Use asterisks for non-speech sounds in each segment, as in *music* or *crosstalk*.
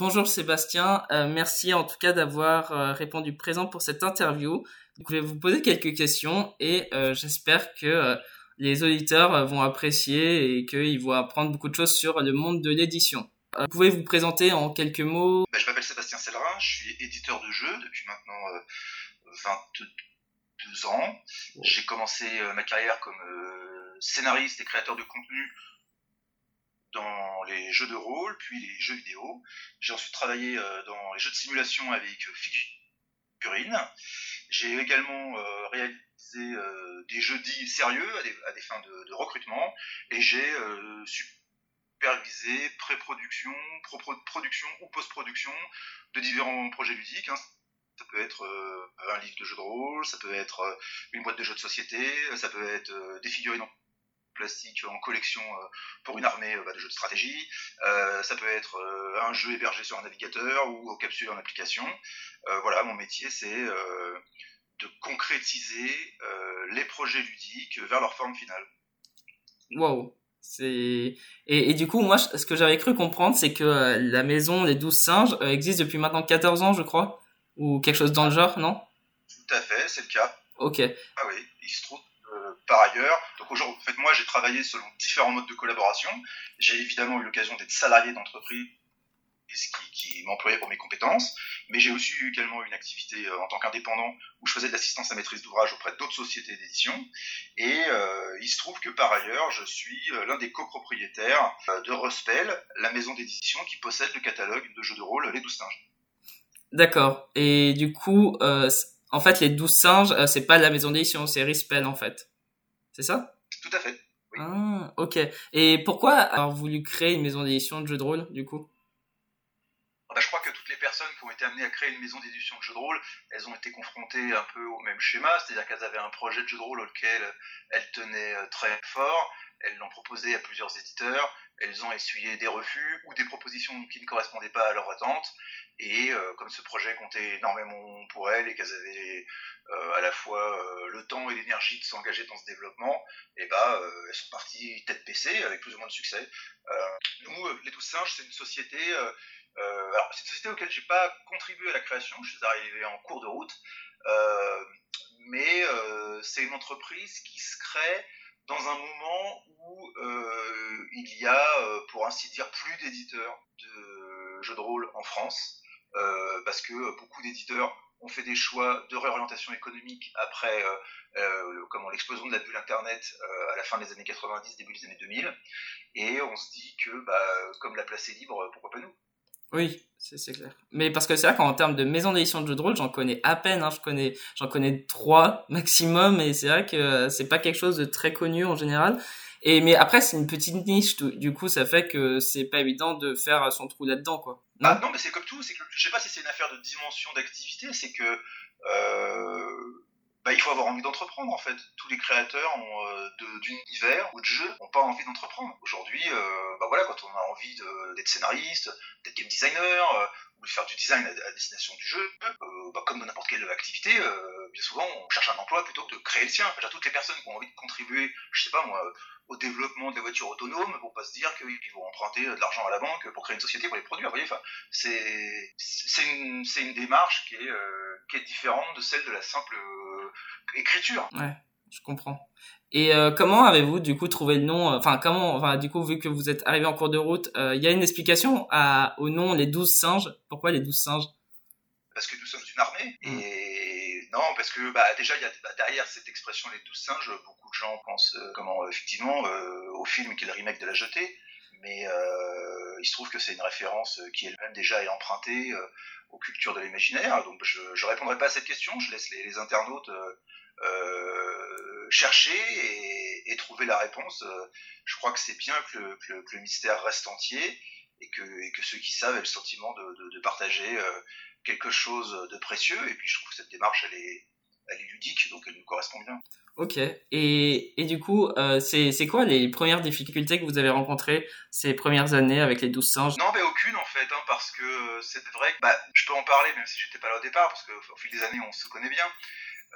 Bonjour Sébastien, euh, merci en tout cas d'avoir euh, répondu présent pour cette interview. je vais vous poser quelques questions et euh, j'espère que les auditeurs vont apprécier et qu'ils vont apprendre beaucoup de choses sur le monde de l'édition. vous pouvez vous présenter en quelques mots? Ben, Je m'appelle Sébastien Sellerin, je suis éditeur de jeux depuis maintenant 22 ans. J'ai commencé ma carrière comme scénariste et créateur de contenu dans les jeux de rôle, puis les jeux vidéo. J'ai ensuite travaillé euh, dans les jeux de simulation avec Figurine. J'ai également euh, réalisé euh, des jeux dits sérieux à des, fins de, recrutement et j'ai supervisé pré-production, production ou post-production de différents projets ludiques. Hein. Ça peut être un livre de jeux de rôle, ça peut être une boîte de jeux de société, ça peut être des figurines plastique en collection euh, pour une armée euh, bah, de jeux de stratégie. Euh, ça peut être un jeu hébergé sur un navigateur ou aux capsules en application. voilà, mon métier, c'est de concrétiser les projets ludiques vers leur forme finale. Wow. C'est et, du coup moi ce que j'avais cru comprendre c'est que la maison les 12 singes existe depuis maintenant 14 ans je crois ou quelque chose dans le genre non? Tout à fait c'est le cas. Ok. Ah oui il se trouve par ailleurs. Donc aujourd'hui, en fait, moi, j'ai travaillé selon différents modes de collaboration. J'ai évidemment eu l'occasion d'être salarié d'entreprise qui, m'employait pour mes compétences, mais j'ai aussi eu également une activité euh, en tant qu'indépendant où je faisais de l'assistance à maîtrise d'ouvrage auprès d'autres sociétés d'édition. Et euh, il se trouve que par ailleurs, je suis euh, l'un des copropriétaires de Ruspel, la maison d'édition qui possède le catalogue de jeux de rôle Les Douze Singes. D'accord. Et du coup, en fait, les Douze Singes, c'est pas la maison d'édition, c'est Rispel en fait. C'est ça? Tout à fait. Ah, ok. Et pourquoi avoir voulu créer une maison d'édition de jeux de rôle, du coup? Bah, Je crois que toutes les personnes qui ont été amenées à créer une maison d'édition de jeux de rôle, elles ont été confrontées un peu au même schéma, c'est-à-dire qu'elles avaient un projet de jeu de rôle auquel elles tenaient euh, très fort, elles l'ont proposé à plusieurs éditeurs, elles ont essuyé des refus ou des propositions qui ne correspondaient pas à leurs attentes. Et euh, comme ce projet comptait énormément pour elles et qu'elles avaient euh, à la fois euh, le temps et l'énergie de s'engager dans ce développement, et eh ben, elles sont parties tête baissée avec plus ou moins de succès. nous, les Douze Singes, c'est une société. alors, c'est une société auquel j'ai pas contribué à la création. Je suis arrivé en cours de route, mais c'est une entreprise qui se crée dans un moment où euh, il y a, euh, pour ainsi dire, plus d'éditeurs de jeux de rôle en France, euh, parce que beaucoup d'éditeurs ont fait des choix de réorientation économique après l'explosion de la bulle Internet à la fin des années 90, début des années 2000, et on se dit que, bah, comme la place est libre, pourquoi pas nous? Oui, c'est clair. Mais parce que c'est vrai qu'en termes de maison d'édition de jeux de rôle, j'en connais à peine. Hein. Je connais, j'en connais trois maximum, et c'est vrai que euh, c'est pas quelque chose de très connu en général. Et mais après, c'est une petite niche. Du coup, ça fait que c'est pas évident de faire son trou là-dedans, quoi. Non, ah, non mais c'est comme tout. C'est que je sais pas si c'est une affaire de dimension d'activité. C'est que euh, bah, il faut avoir envie d'entreprendre en fait. Tous les créateurs euh, d'univers ou de jeux n'ont pas envie d'entreprendre. Aujourd'hui, euh, bah, quand on a envie d'être scénariste, d'être game designer, euh, ou de faire du design à, destination du jeu, bah, comme dans n'importe quelle activité, bien souvent on cherche un emploi plutôt que de créer le sien. toutes les personnes qui ont envie de contribuer, je sais pas moi, au développement des voitures autonomes vont pas se dire qu'ils vont emprunter de l'argent à la banque pour créer une société pour les produire. Vous voyez, enfin, c'est une, une démarche qui est, qui est différente de celle de la simple écriture. Ouais, je comprends. Et euh, comment avez-vous du coup trouvé le nom Enfin, comment Enfin, du coup, vu que vous êtes arrivé en cours de route, il euh, y a une explication à, au nom les douze singes? Pourquoi les douze singes? Parce que nous sommes une armée. Mmh. Et non, parce que bah, déjà, y a, bah, derrière cette expression les douze singes, beaucoup de gens pensent euh, comment effectivement au film qui est le remake de La Jetée. Mais il se trouve que c'est une référence qui elle-même déjà est empruntée aux cultures de l'imaginaire. Donc je ne répondrai pas à cette question, je laisse les, internautes euh, euh, chercher et, trouver la réponse. Euh, je crois que c'est bien que le, mystère reste entier et que, ceux qui savent aient le sentiment de, partager quelque chose de précieux. Et puis je trouve que cette démarche, elle est, elle est ludique, donc elle nous correspond bien. Ok. Et, et du coup, euh, c'est quoi les premières difficultés que vous avez rencontrées ces premières années avec les 12 singes? Non, mais aucune en fait, hein, parce que c'est vrai que bah, je peux en parler même si j'étais pas là au départ, parce qu'au fil des années on se connaît bien.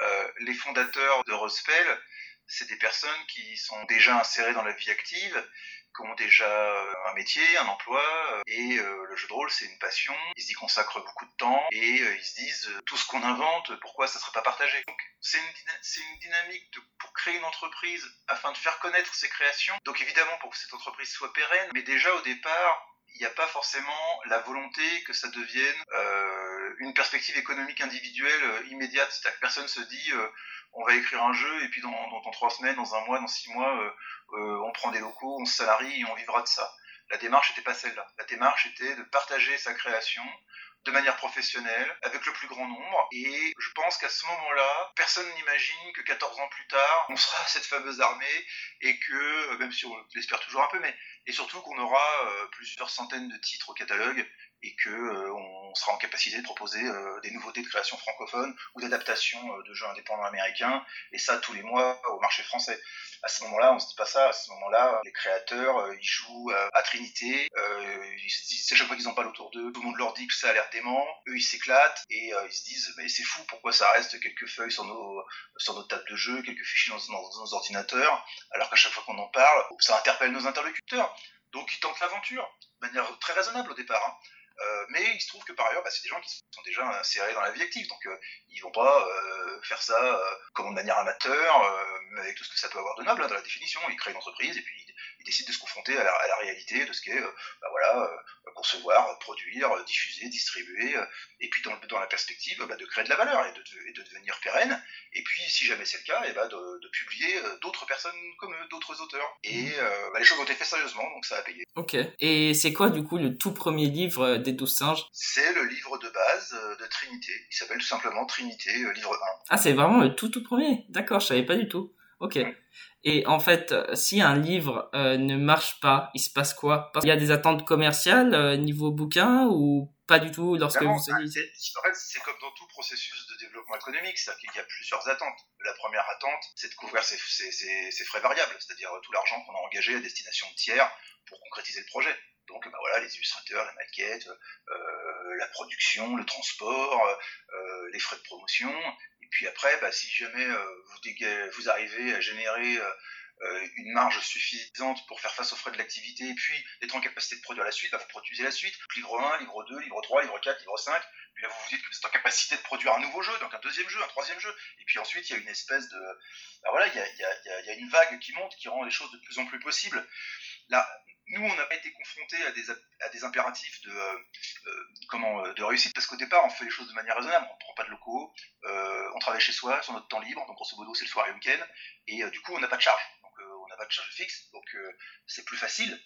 Euh, les fondateurs de Rospel, c'est des personnes qui sont déjà insérées dans la vie active qui ont déjà euh, un métier, un emploi, euh, et euh, le jeu de rôle c'est une passion, ils y consacrent beaucoup de temps, et ils se disent tout ce qu'on invente, pourquoi ça serait pas partagé? Donc c'est une, une, dynamique de, pour créer une entreprise afin de faire connaître ses créations, donc évidemment pour que cette entreprise soit pérenne, mais déjà au départ, il n'y a pas forcément la volonté que ça devienne euh, une perspective économique individuelle euh, immédiate. C'est-à-dire que personne se dit euh, on va écrire un jeu et puis dans, trois semaines, dans un mois, dans six mois, on prend des locaux, on se salarie et on vivra de ça. La démarche n'était pas celle-là. La démarche était de partager sa création de manière professionnelle, avec le plus grand nombre. Et je pense qu'à ce moment-là, personne n'imagine que 14 ans plus tard, on sera cette fameuse armée et que, même si on l'espère toujours un peu, mais et surtout qu'on aura euh, plusieurs centaines de titres au catalogue et que euh, on sera en capacité de proposer euh, des nouveautés de création francophone ou d'adaptation de jeux indépendants américains et ça tous les mois au marché français. À ce moment-là, on se dit pas ça. À ce moment-là, les créateurs, ils jouent à Trinité. à chaque fois qu'ils ont pas autour d'eux, tout le monde leur dit que ça a l'air dément. Eux, ils s'éclatent et ils se disent, mais c'est fou. Pourquoi ça reste quelques feuilles sur nos sur nos tables de jeu, quelques fichiers dans, dans nos ordinateurs, alors qu'à chaque fois qu'on en parle, ça interpelle nos interlocuteurs. Donc ils tentent l'aventure, de manière très raisonnable au départ. Hein. Euh, mais il se trouve que par ailleurs, bah, c'est des gens qui sont déjà insérés dans la vie active, donc euh, ils vont pas euh, faire ça euh, comme de manière amateur, avec tout ce que ça peut avoir de noble hein, dans la définition. Ils créent une entreprise et puis ils, décident de se confronter à la, réalité de ce qu'est, bah, voilà, concevoir, produire, diffuser, distribuer, et puis dans, dans la perspective bah, de créer de la valeur et de, et de, devenir pérenne. Si jamais c'est le cas, et bah, de, de publier d'autres personnes comme eux, d'autres auteurs. Et bah, les choses ont été faites sérieusement, donc ça a payé. Ok. Et c'est quoi du coup le tout premier livre des douze singes? C'est le livre de base de Trinité. Il s'appelle tout simplement Trinité, livre 1. Ah, c'est vraiment le tout tout premier? D'accord, je savais pas du tout. Ok. Et en fait, euh, si un livre euh, ne marche pas, il se passe quoi? Parce qu'il y a des attentes commerciales euh, niveau bouquin ou pas du tout lorsque vous En fait, c'est comme dans tout processus de développement économique, c'est-à-dire qu'il y a plusieurs attentes. La première attente, c'est de couvrir ses, ses frais variables, c'est-à-dire tout l'argent qu'on a engagé à destination de tiers pour concrétiser le projet. Donc bah voilà, les illustrateurs, la maquette, euh, la production, le transport, euh, les frais de promotion. Et puis après, bah, si jamais euh, vous, vous, arrivez à générer euh, une marge suffisante pour faire face aux frais de l'activité et puis être en capacité de produire la suite, bah, vous produisez la suite. Livre 1, livre 2, livre 3, livre 4, livre 5. Puis là, vous vous dites que vous êtes en capacité de produire un nouveau jeu, donc un deuxième jeu, un troisième jeu. Et puis ensuite, il y a une espèce de... Bah voilà, il y a, une vague qui monte, qui rend les choses de plus en plus possibles. Là, nous, on n'a pas été confrontés à des, impératifs de, euh, euh, comment, euh, de réussite, parce qu'au départ, on fait les choses de manière raisonnable. On ne prend pas de locaux, on travaille chez soi, sur notre temps libre, donc grosso modo, c'est le soir et le week-end, et du coup, on n'a pas de charge. Pas de charge fixe, donc c'est plus facile.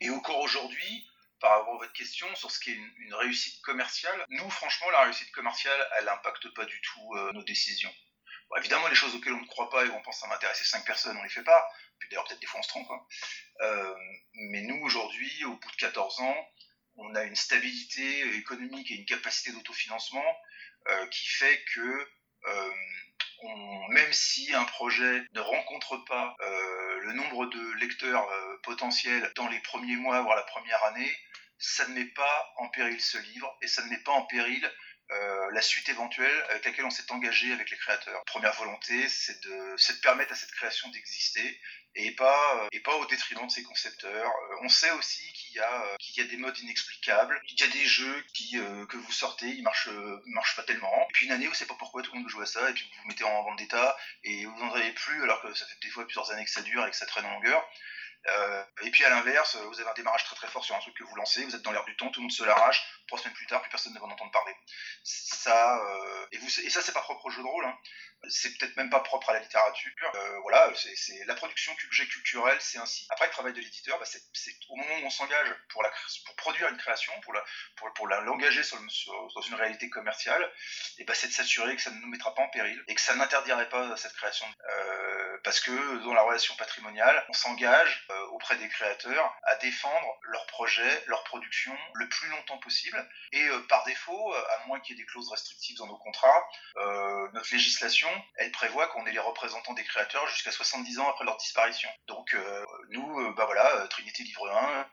et encore aujourd'hui, par rapport à votre question sur ce qui est une, réussite commerciale, nous, franchement, la réussite commerciale, elle n'impacte pas du tout nos décisions. Évidemment, les choses auxquelles on ne croit pas et où on pense à m'intéresser 5 personnes, on ne les fait pas. Puis d'ailleurs, peut-être des fois on se trompe. Hein. Euh, mais nous, aujourd'hui, au bout de 14 ans, on a une stabilité économique et une capacité d'autofinancement euh, qui fait que même si un projet ne rencontre pas euh, le nombre de lecteurs euh, potentiels dans les premiers mois, voire la première année, ça ne met pas en péril ce livre et ça ne met pas en péril euh, la suite éventuelle avec laquelle on s'est engagé avec les créateurs. Première volonté, c'est de, de permettre à cette création d'exister et pas, euh, et pas au détriment de ses concepteurs. Euh, on sait aussi qu'il y, a, qu'il y a des modes inexplicables, il y a des jeux qui, que vous sortez, ils marchent, marchent pas tellement. Et puis une année, vous savez pas pourquoi tout le monde joue à ça, et puis vous vous mettez en vente d'état, et vous n'en avez plus alors que ça fait des fois plusieurs années que ça dure et que ça traîne en longueur. Euh, et puis à l'inverse, vous avez un démarrage très très fort sur un truc que vous lancez, vous êtes dans l'air du temps, tout le monde se l'arrache, trois semaines plus tard, plus personne ne va en entendre parler. Ça, euh, et, vous, et ça, c'est pas propre au jeu de rôle, hein. c'est peut-être même pas propre à la littérature. Euh, voilà, c'est la production culturelle, c'est ainsi. Après, le travail de l'éditeur, bah, c'est au moment où on s'engage pour, produire une création, pour la, l'engager sur, dans une réalité commerciale, bah, c'est de s'assurer que ça ne nous mettra pas en péril et que ça n'interdirait pas cette création. Euh, parce que dans la relation patrimoniale, on s'engage euh, auprès des créateurs à défendre leur projet, leur production le plus longtemps possible. Et euh, par défaut, euh, à moins qu'il y ait des clauses restrictives dans nos contrats, notre législation, elle prévoit qu'on est les représentants des créateurs jusqu'à 70 ans après leur disparition. Donc nous, bah voilà, Trinité livre 1,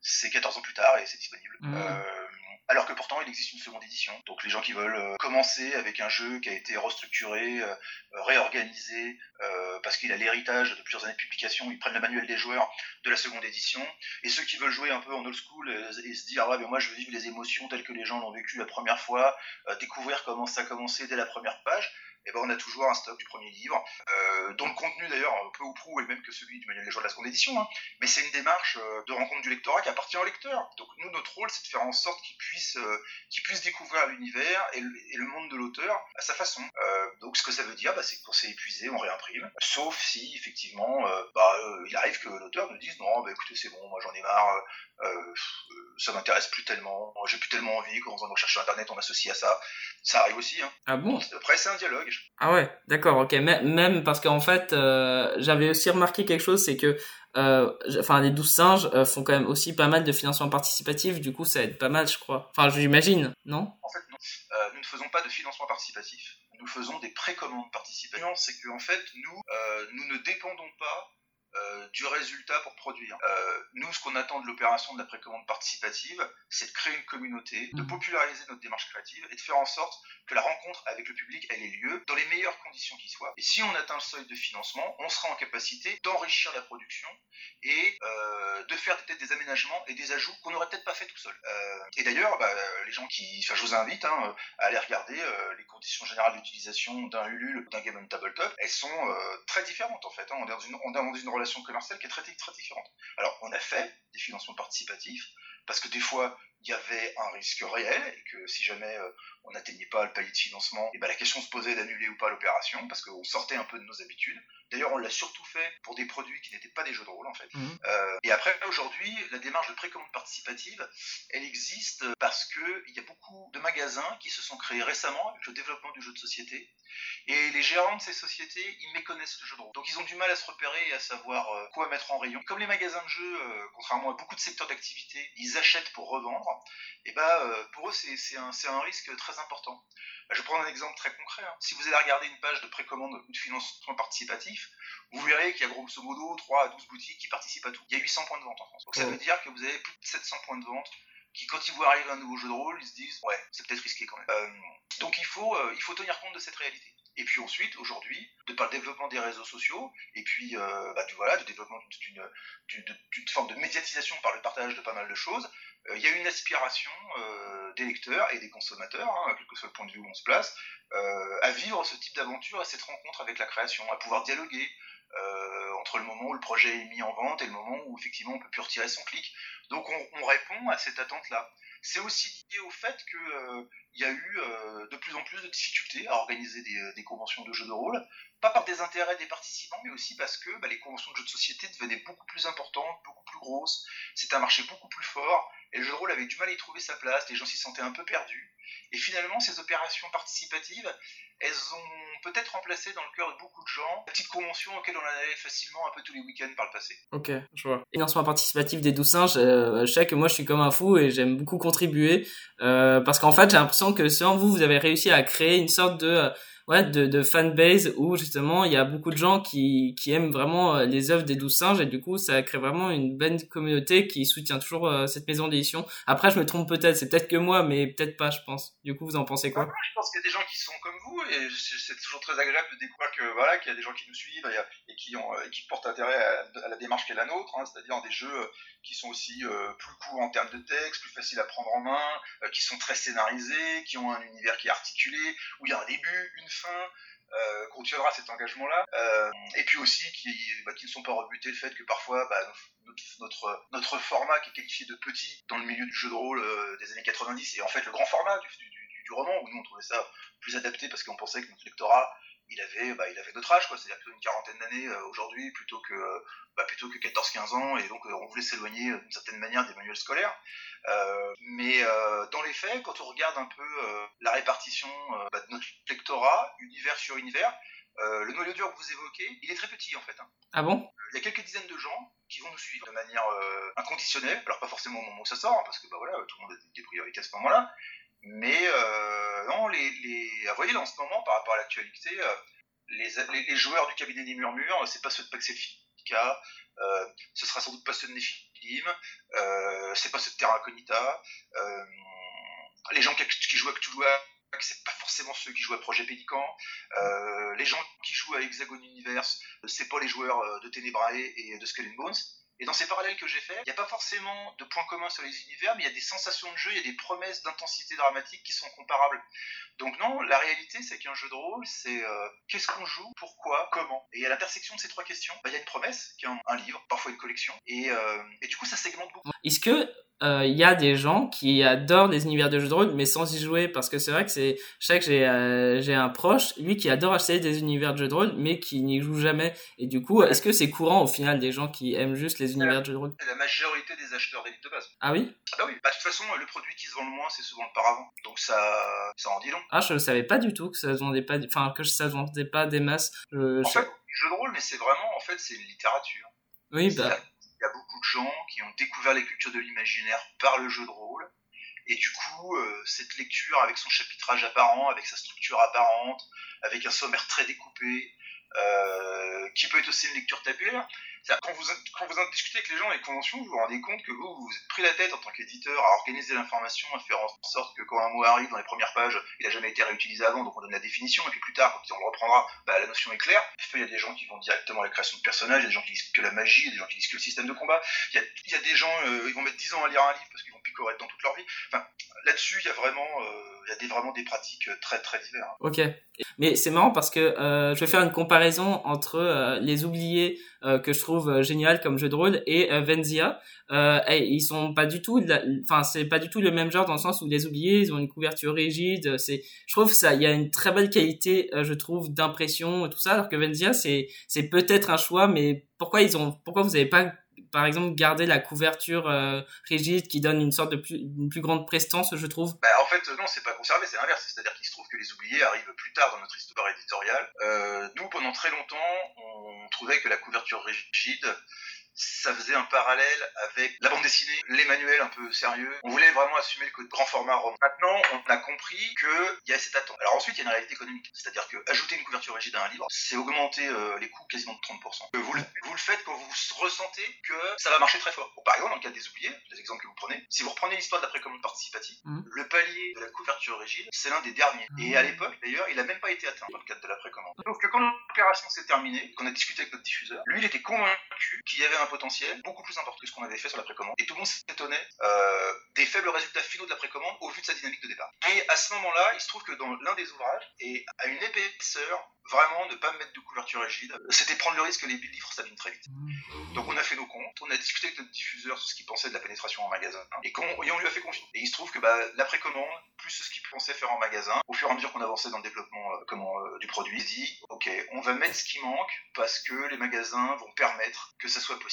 c'est 14 ans plus tard et c'est disponible. Mmh. Alors que pourtant il existe une seconde édition. Donc les gens qui veulent euh, commencer avec un jeu qui a été restructuré, euh, réorganisé, parce qu'il a l'héritage de plusieurs années de publication, ils prennent le manuel des joueurs de la seconde édition, et ceux qui veulent jouer un peu en old school et, se dire ah ouais mais moi je veux vivre les émotions telles que les gens l'ont vécu la première fois, découvrir comment ça a commencé dès la première page, eh ben on a toujours un stock du premier livre, euh, dont le contenu d'ailleurs peu ou prou est le même que celui du manuel des joueurs de la seconde édition, hein. mais c'est une démarche euh, de rencontre du lectorat qui appartient au lecteur. Donc nous, notre rôle, c'est de faire en sorte qu'il puisse, euh, puisse découvrir l'univers et, le monde de l'auteur à sa façon. donc ce que ça veut dire, bah, c'est que quand c'est épuisé, on réimprime, sauf si effectivement, bah, il arrive que l'auteur nous dise non, bah, écoutez, c'est bon, moi j'en ai marre, ça m'intéresse plus tellement, j'ai plus tellement envie, quand on recherche sur internet, on associe à ça. Ça arrive aussi. Hein. Ah bon? Après, c'est un dialogue. Ah ouais, d'accord, ok. Même parce qu'en fait, euh, j'avais aussi remarqué quelque chose, c'est que euh, enfin les douze singes euh, font quand même aussi pas mal de financement participatif, du coup ça aide pas mal, je crois. Enfin, j'imagine, non? En fait, non. nous ne faisons pas de financement participatif. Nous faisons des précommandes participatives. C'est qu'en fait, nous, nous ne dépendons pas euh, du résultat pour produire. Euh, nous, ce qu'on attend de l'opération de la précommande participative, c'est de créer une communauté, de mmh. populariser notre démarche créative et de faire en sorte que la rencontre avec le public ait lieu dans les meilleures conditions qui soient. Et si on atteint le seuil de financement, on sera en capacité d'enrichir la production et euh, de faire peut-être des aménagements et des ajouts qu'on n'aurait peut-être pas fait tout seul. et d'ailleurs, bah, les gens qui, enfin, je vous invite hein, à aller regarder les conditions générales d'utilisation d'un Ulule ou d'un Game on Tabletop. Elles sont très différentes en fait. Hein. On est dans une, on est dans une commerciale qui est très, très différente. Alors, on a fait des financements participatifs, parce que des fois, il y avait un risque réel, et que si jamais euh, on n'atteignait pas le palier de financement, eh ben la question se posait d'annuler ou pas l'opération, parce qu'on sortait un peu de nos habitudes. D'ailleurs, on l'a surtout fait pour des produits qui n'étaient pas des jeux de rôle, en fait. Mhm. Euh, et après, aujourd'hui, la démarche de précommande participative, elle existe parce qu'il y a beaucoup de magasins qui se sont créés récemment avec le développement du jeu de société. Et les gérants de ces sociétés, ils méconnaissent le jeu de rôle. Donc ils ont du mal à se repérer et à savoir euh, quoi mettre en rayon. Comme les magasins de jeux, euh, contrairement à beaucoup de secteurs d'activité, ils achètent pour revendre, et bah pour eux c'est un, un risque très important. Bah, je vais prendre un exemple très concret. Hein. Si vous allez regarder une page de précommande ou de financement participatif, vous verrez qu'il y a grosso modo 3 à 12 boutiques qui participent à tout. Il y a 800 points de vente en France. Donc ça veut dire que vous avez plus de 700 points de vente qui, quand ils voient arriver un nouveau jeu de rôle, ils se disent ouais, c'est peut-être risqué quand même. Euh, donc il faut, euh, il faut tenir compte de cette réalité. Et puis ensuite, aujourd'hui, de par le développement des réseaux sociaux, et puis euh, bah, du, voilà, du développement d'une forme de médiatisation par le partage de pas mal de choses, il y a une aspiration euh, des lecteurs et des consommateurs, hein, quel que soit le point de vue où on se place, euh, à vivre ce type d'aventure, à cette rencontre avec la création, à pouvoir dialoguer entre le moment où le projet est mis en vente et le moment où effectivement on peut plus retirer son clic. Donc on, répond à cette attente-là. C'est aussi lié au fait qu'il y a eu de plus en plus de difficultés à organiser des, conventions de jeux de rôle, pas par des intérêts des participants, mais aussi parce que bah, les conventions de jeux de société devenaient beaucoup plus importantes, beaucoup plus grosses, c'était un marché beaucoup plus fort, et le jeu de rôle avait du mal à y trouver sa place, les gens s'y sentaient un peu perdus. Et finalement, ces opérations participatives, elles ont peut-être remplacé dans le cœur de beaucoup de gens la petite convention auxquelles on allait facilement un peu tous les week-ends par le passé. Ok, je vois. Financement participatif des douze singes, euh, je sais que moi je suis comme un fou et j'aime beaucoup contribuer euh, parce qu'en fait j'ai l'impression que selon vous, vous avez réussi à créer une sorte de euh, ouais, de, de fanbase où justement il y a beaucoup de gens qui, qui aiment vraiment euh, les œuvres des douze singes et du coup ça crée vraiment une bonne communauté qui soutient toujours euh, cette maison d'édition. Après je me trompe peut-être, c'est peut-être que moi mais peut-être pas je pense. Du coup vous en pensez quoi? Je pense qu'il y a des gens qui sont comme vous et c'est toujours très agréable de découvrir que voilà qu'il y a des gens qui nous suivent et, qui ont et qui portent intérêt à, la démarche qui est la nôtre, hein, c'est-à-dire des jeux qui sont aussi euh, plus courts en termes de texte, plus faciles à prendre en main, qui sont très scénarisés, qui ont un univers qui est articulé, où il y a un début, une euh, qu'on tiendra cet engagement-là, euh, et puis aussi qui, bah, ne sont pas rebutés le fait que parfois bah, notre, format qui est qualifié de petit dans le milieu du jeu de rôle euh, des années 90 et en fait le grand format du, roman où nous on trouvait ça plus adapté parce qu'on pensait que notre lectorat il avait, bah, il avait notre âge, quoi, c'est-à-dire une quarantaine d'années aujourd'hui plutôt que, bah, plutôt que 14-15 ans, et donc on voulait s'éloigner d'une certaine manière des manuels scolaires. Euh, mais euh, dans les faits, quand on regarde un peu euh, la répartition bah, de notre lectorat, univers sur univers, le noyau dur que vous évoquez, il est très petit en fait. Hein. Ah bon? Il y a quelques dizaines de gens qui vont nous suivre de manière inconditionnelle, alors pas forcément au moment où ça sort, hein, parce que bah, voilà, tout le monde a des priorités à ce moment-là, mais non, les, les... Ah, vous voyez là en ce moment, par rapport à l'actualité, les, les, joueurs du cabinet des murmures, c'est pas ceux de Paxelfica, euh, ce sera sans doute pas ceux de Nephilim, euh, c'est pas ceux de Terra Incognita. Euh, les gens qui, jouent à Cthulhu c'est pas forcément ceux qui jouent à Projet Pélican. les gens qui jouent à Hexagon Universe, c'est pas les joueurs de Tenebrae et de Skull and Bones. Et dans ces parallèles que j'ai faits, il n'y a pas forcément de points communs sur les univers, mais il y a des sensations de jeu, il y a des promesses d'intensité dramatique qui sont comparables. Donc non, la réalité, c'est qu'un jeu de rôle, c'est euh, qu'est-ce qu'on joue, pourquoi, comment. Et à l'intersection de ces trois questions, bah, il y a une promesse, qui est un, livre, parfois une collection, et, euh, et du coup, ça segmente beaucoup. Est-ce que il euh, y a des gens qui adorent les univers de jeux de rôle mais sans y jouer parce que c'est vrai que c'est je sais que j'ai euh, j'ai un proche lui qui adore acheter des univers de jeux de rôle mais qui n'y joue jamais. Et du coup est-ce que c'est courant au final des gens qui aiment juste les univers de jeux de rôle? la majorité des acheteurs d'élite de base. Ah oui? Ah bah oui bah, de toute façon le produit qui se vend le moins c'est souvent le paravent. Donc ça ça en dit long. Ah je ne savais pas du tout que ça se vendait pas enfin que ça se vendait pas des masses. En fait jeu de rôle mais c'est vraiment en fait c'est une littérature. Oui bah il y a beaucoup de gens qui ont découvert les cultures de l'imaginaire par le jeu de rôle. Et du coup, euh, cette lecture avec son chapitrage apparent, avec sa structure apparente, avec un sommaire très découpé, euh, qui peut être aussi une lecture tabulaire, quand vous, quand vous en discutez avec les gens les conventions, vous vous rendez compte que vous, vous êtes pris la tête en tant qu'éditeur à organiser l'information, à faire en sorte que quand un mot arrive dans les premières pages, il n'a jamais été réutilisé avant, donc on donne la définition, et puis plus tard, quand on le reprendra, bah, la notion est claire. Il y a des gens qui vont directement à la création de personnages, il y a des gens qui disent que la magie, il y a des gens qui disent que le système de combat, il y a, des gens, euh, ils vont mettre 10 ans à lire un livre parce qu'ils vont picorer dans toute leur vie. Enfin, là-dessus, il y a vraiment, euh, il y a des, vraiment des pratiques très très diverses. Ok. Mais c'est marrant parce que euh, je vais faire une comparaison entre euh, les oubliés euh, que je trouve euh, génial comme jeu de rôle et euh, Venzia. Et ils sont pas du tout, enfin c'est pas du tout le même genre dans le sens où les oubliés, ils ont une couverture rigide. C'est, je trouve ça, il y a une très belle qualité, je trouve, d'impression et tout ça. Alors que Venzia, c'est c'est peut-être un choix, mais pourquoi ils ont, pourquoi vous avez pas par exemple garder la couverture euh, rigide qui donne une sorte de plus, grande prestance, je trouve bah, En fait, non, c'est pas conservé, c'est l'inverse. C'est-à-dire qu'il se trouve que les oubliés arrivent plus tard dans notre histoire éditoriale. Euh, nous, pendant très longtemps, on trouvait que la couverture rigide ça faisait un parallèle avec la bande dessinée, les manuels un peu sérieux. On voulait vraiment assumer le grand format roman. Maintenant, on a compris qu'il y a cette attente. Alors ensuite, il y a une réalité économique. C'est-à-dire que ajouter une couverture rigide à un livre, c'est augmenter euh, les coûts quasiment de 30%. Euh, vous, le, vous le faites quand vous ressentez que ça va marcher très fort. par exemple, dans le cas des oubliés, les exemples que vous prenez, si vous reprenez l'histoire d'après commande participative, mmh. le palier de la couverture rigide, c'est l'un des derniers. Mmh. Et à l'époque, d'ailleurs, il n'a même pas été atteint dans le cadre de la précommande. Donc quand l'opération s'est terminée, qu'on a discuté avec notre diffuseur, lui, il était convaincu qu'il y avait un potentiel beaucoup plus important que ce qu'on avait fait sur la précommande. Et tout le monde s'étonnait euh, des faibles résultats finaux de la précommande au vu de sa dynamique de départ. Et à ce moment-là, il se trouve que dans l'un des ouvrages, et à une épaisseur, vraiment ne pas mettre de couverture rigide, c'était prendre le risque que les livres s'abîment très vite. Mmh. Donc on a fait nos comptes, on a discuté avec notre diffuseur sur ce qu'il pensait de la pénétration en magasin, et, on lui a fait confiance. Et il se trouve que bah, la précommande, plus ce qu'il pensait faire en magasin, au fur et à mesure qu'on avançait dans le développement euh, comment, euh, du produit, il dit, ok, on va mettre ce qui manque parce que les magasins vont permettre que ça soit possible.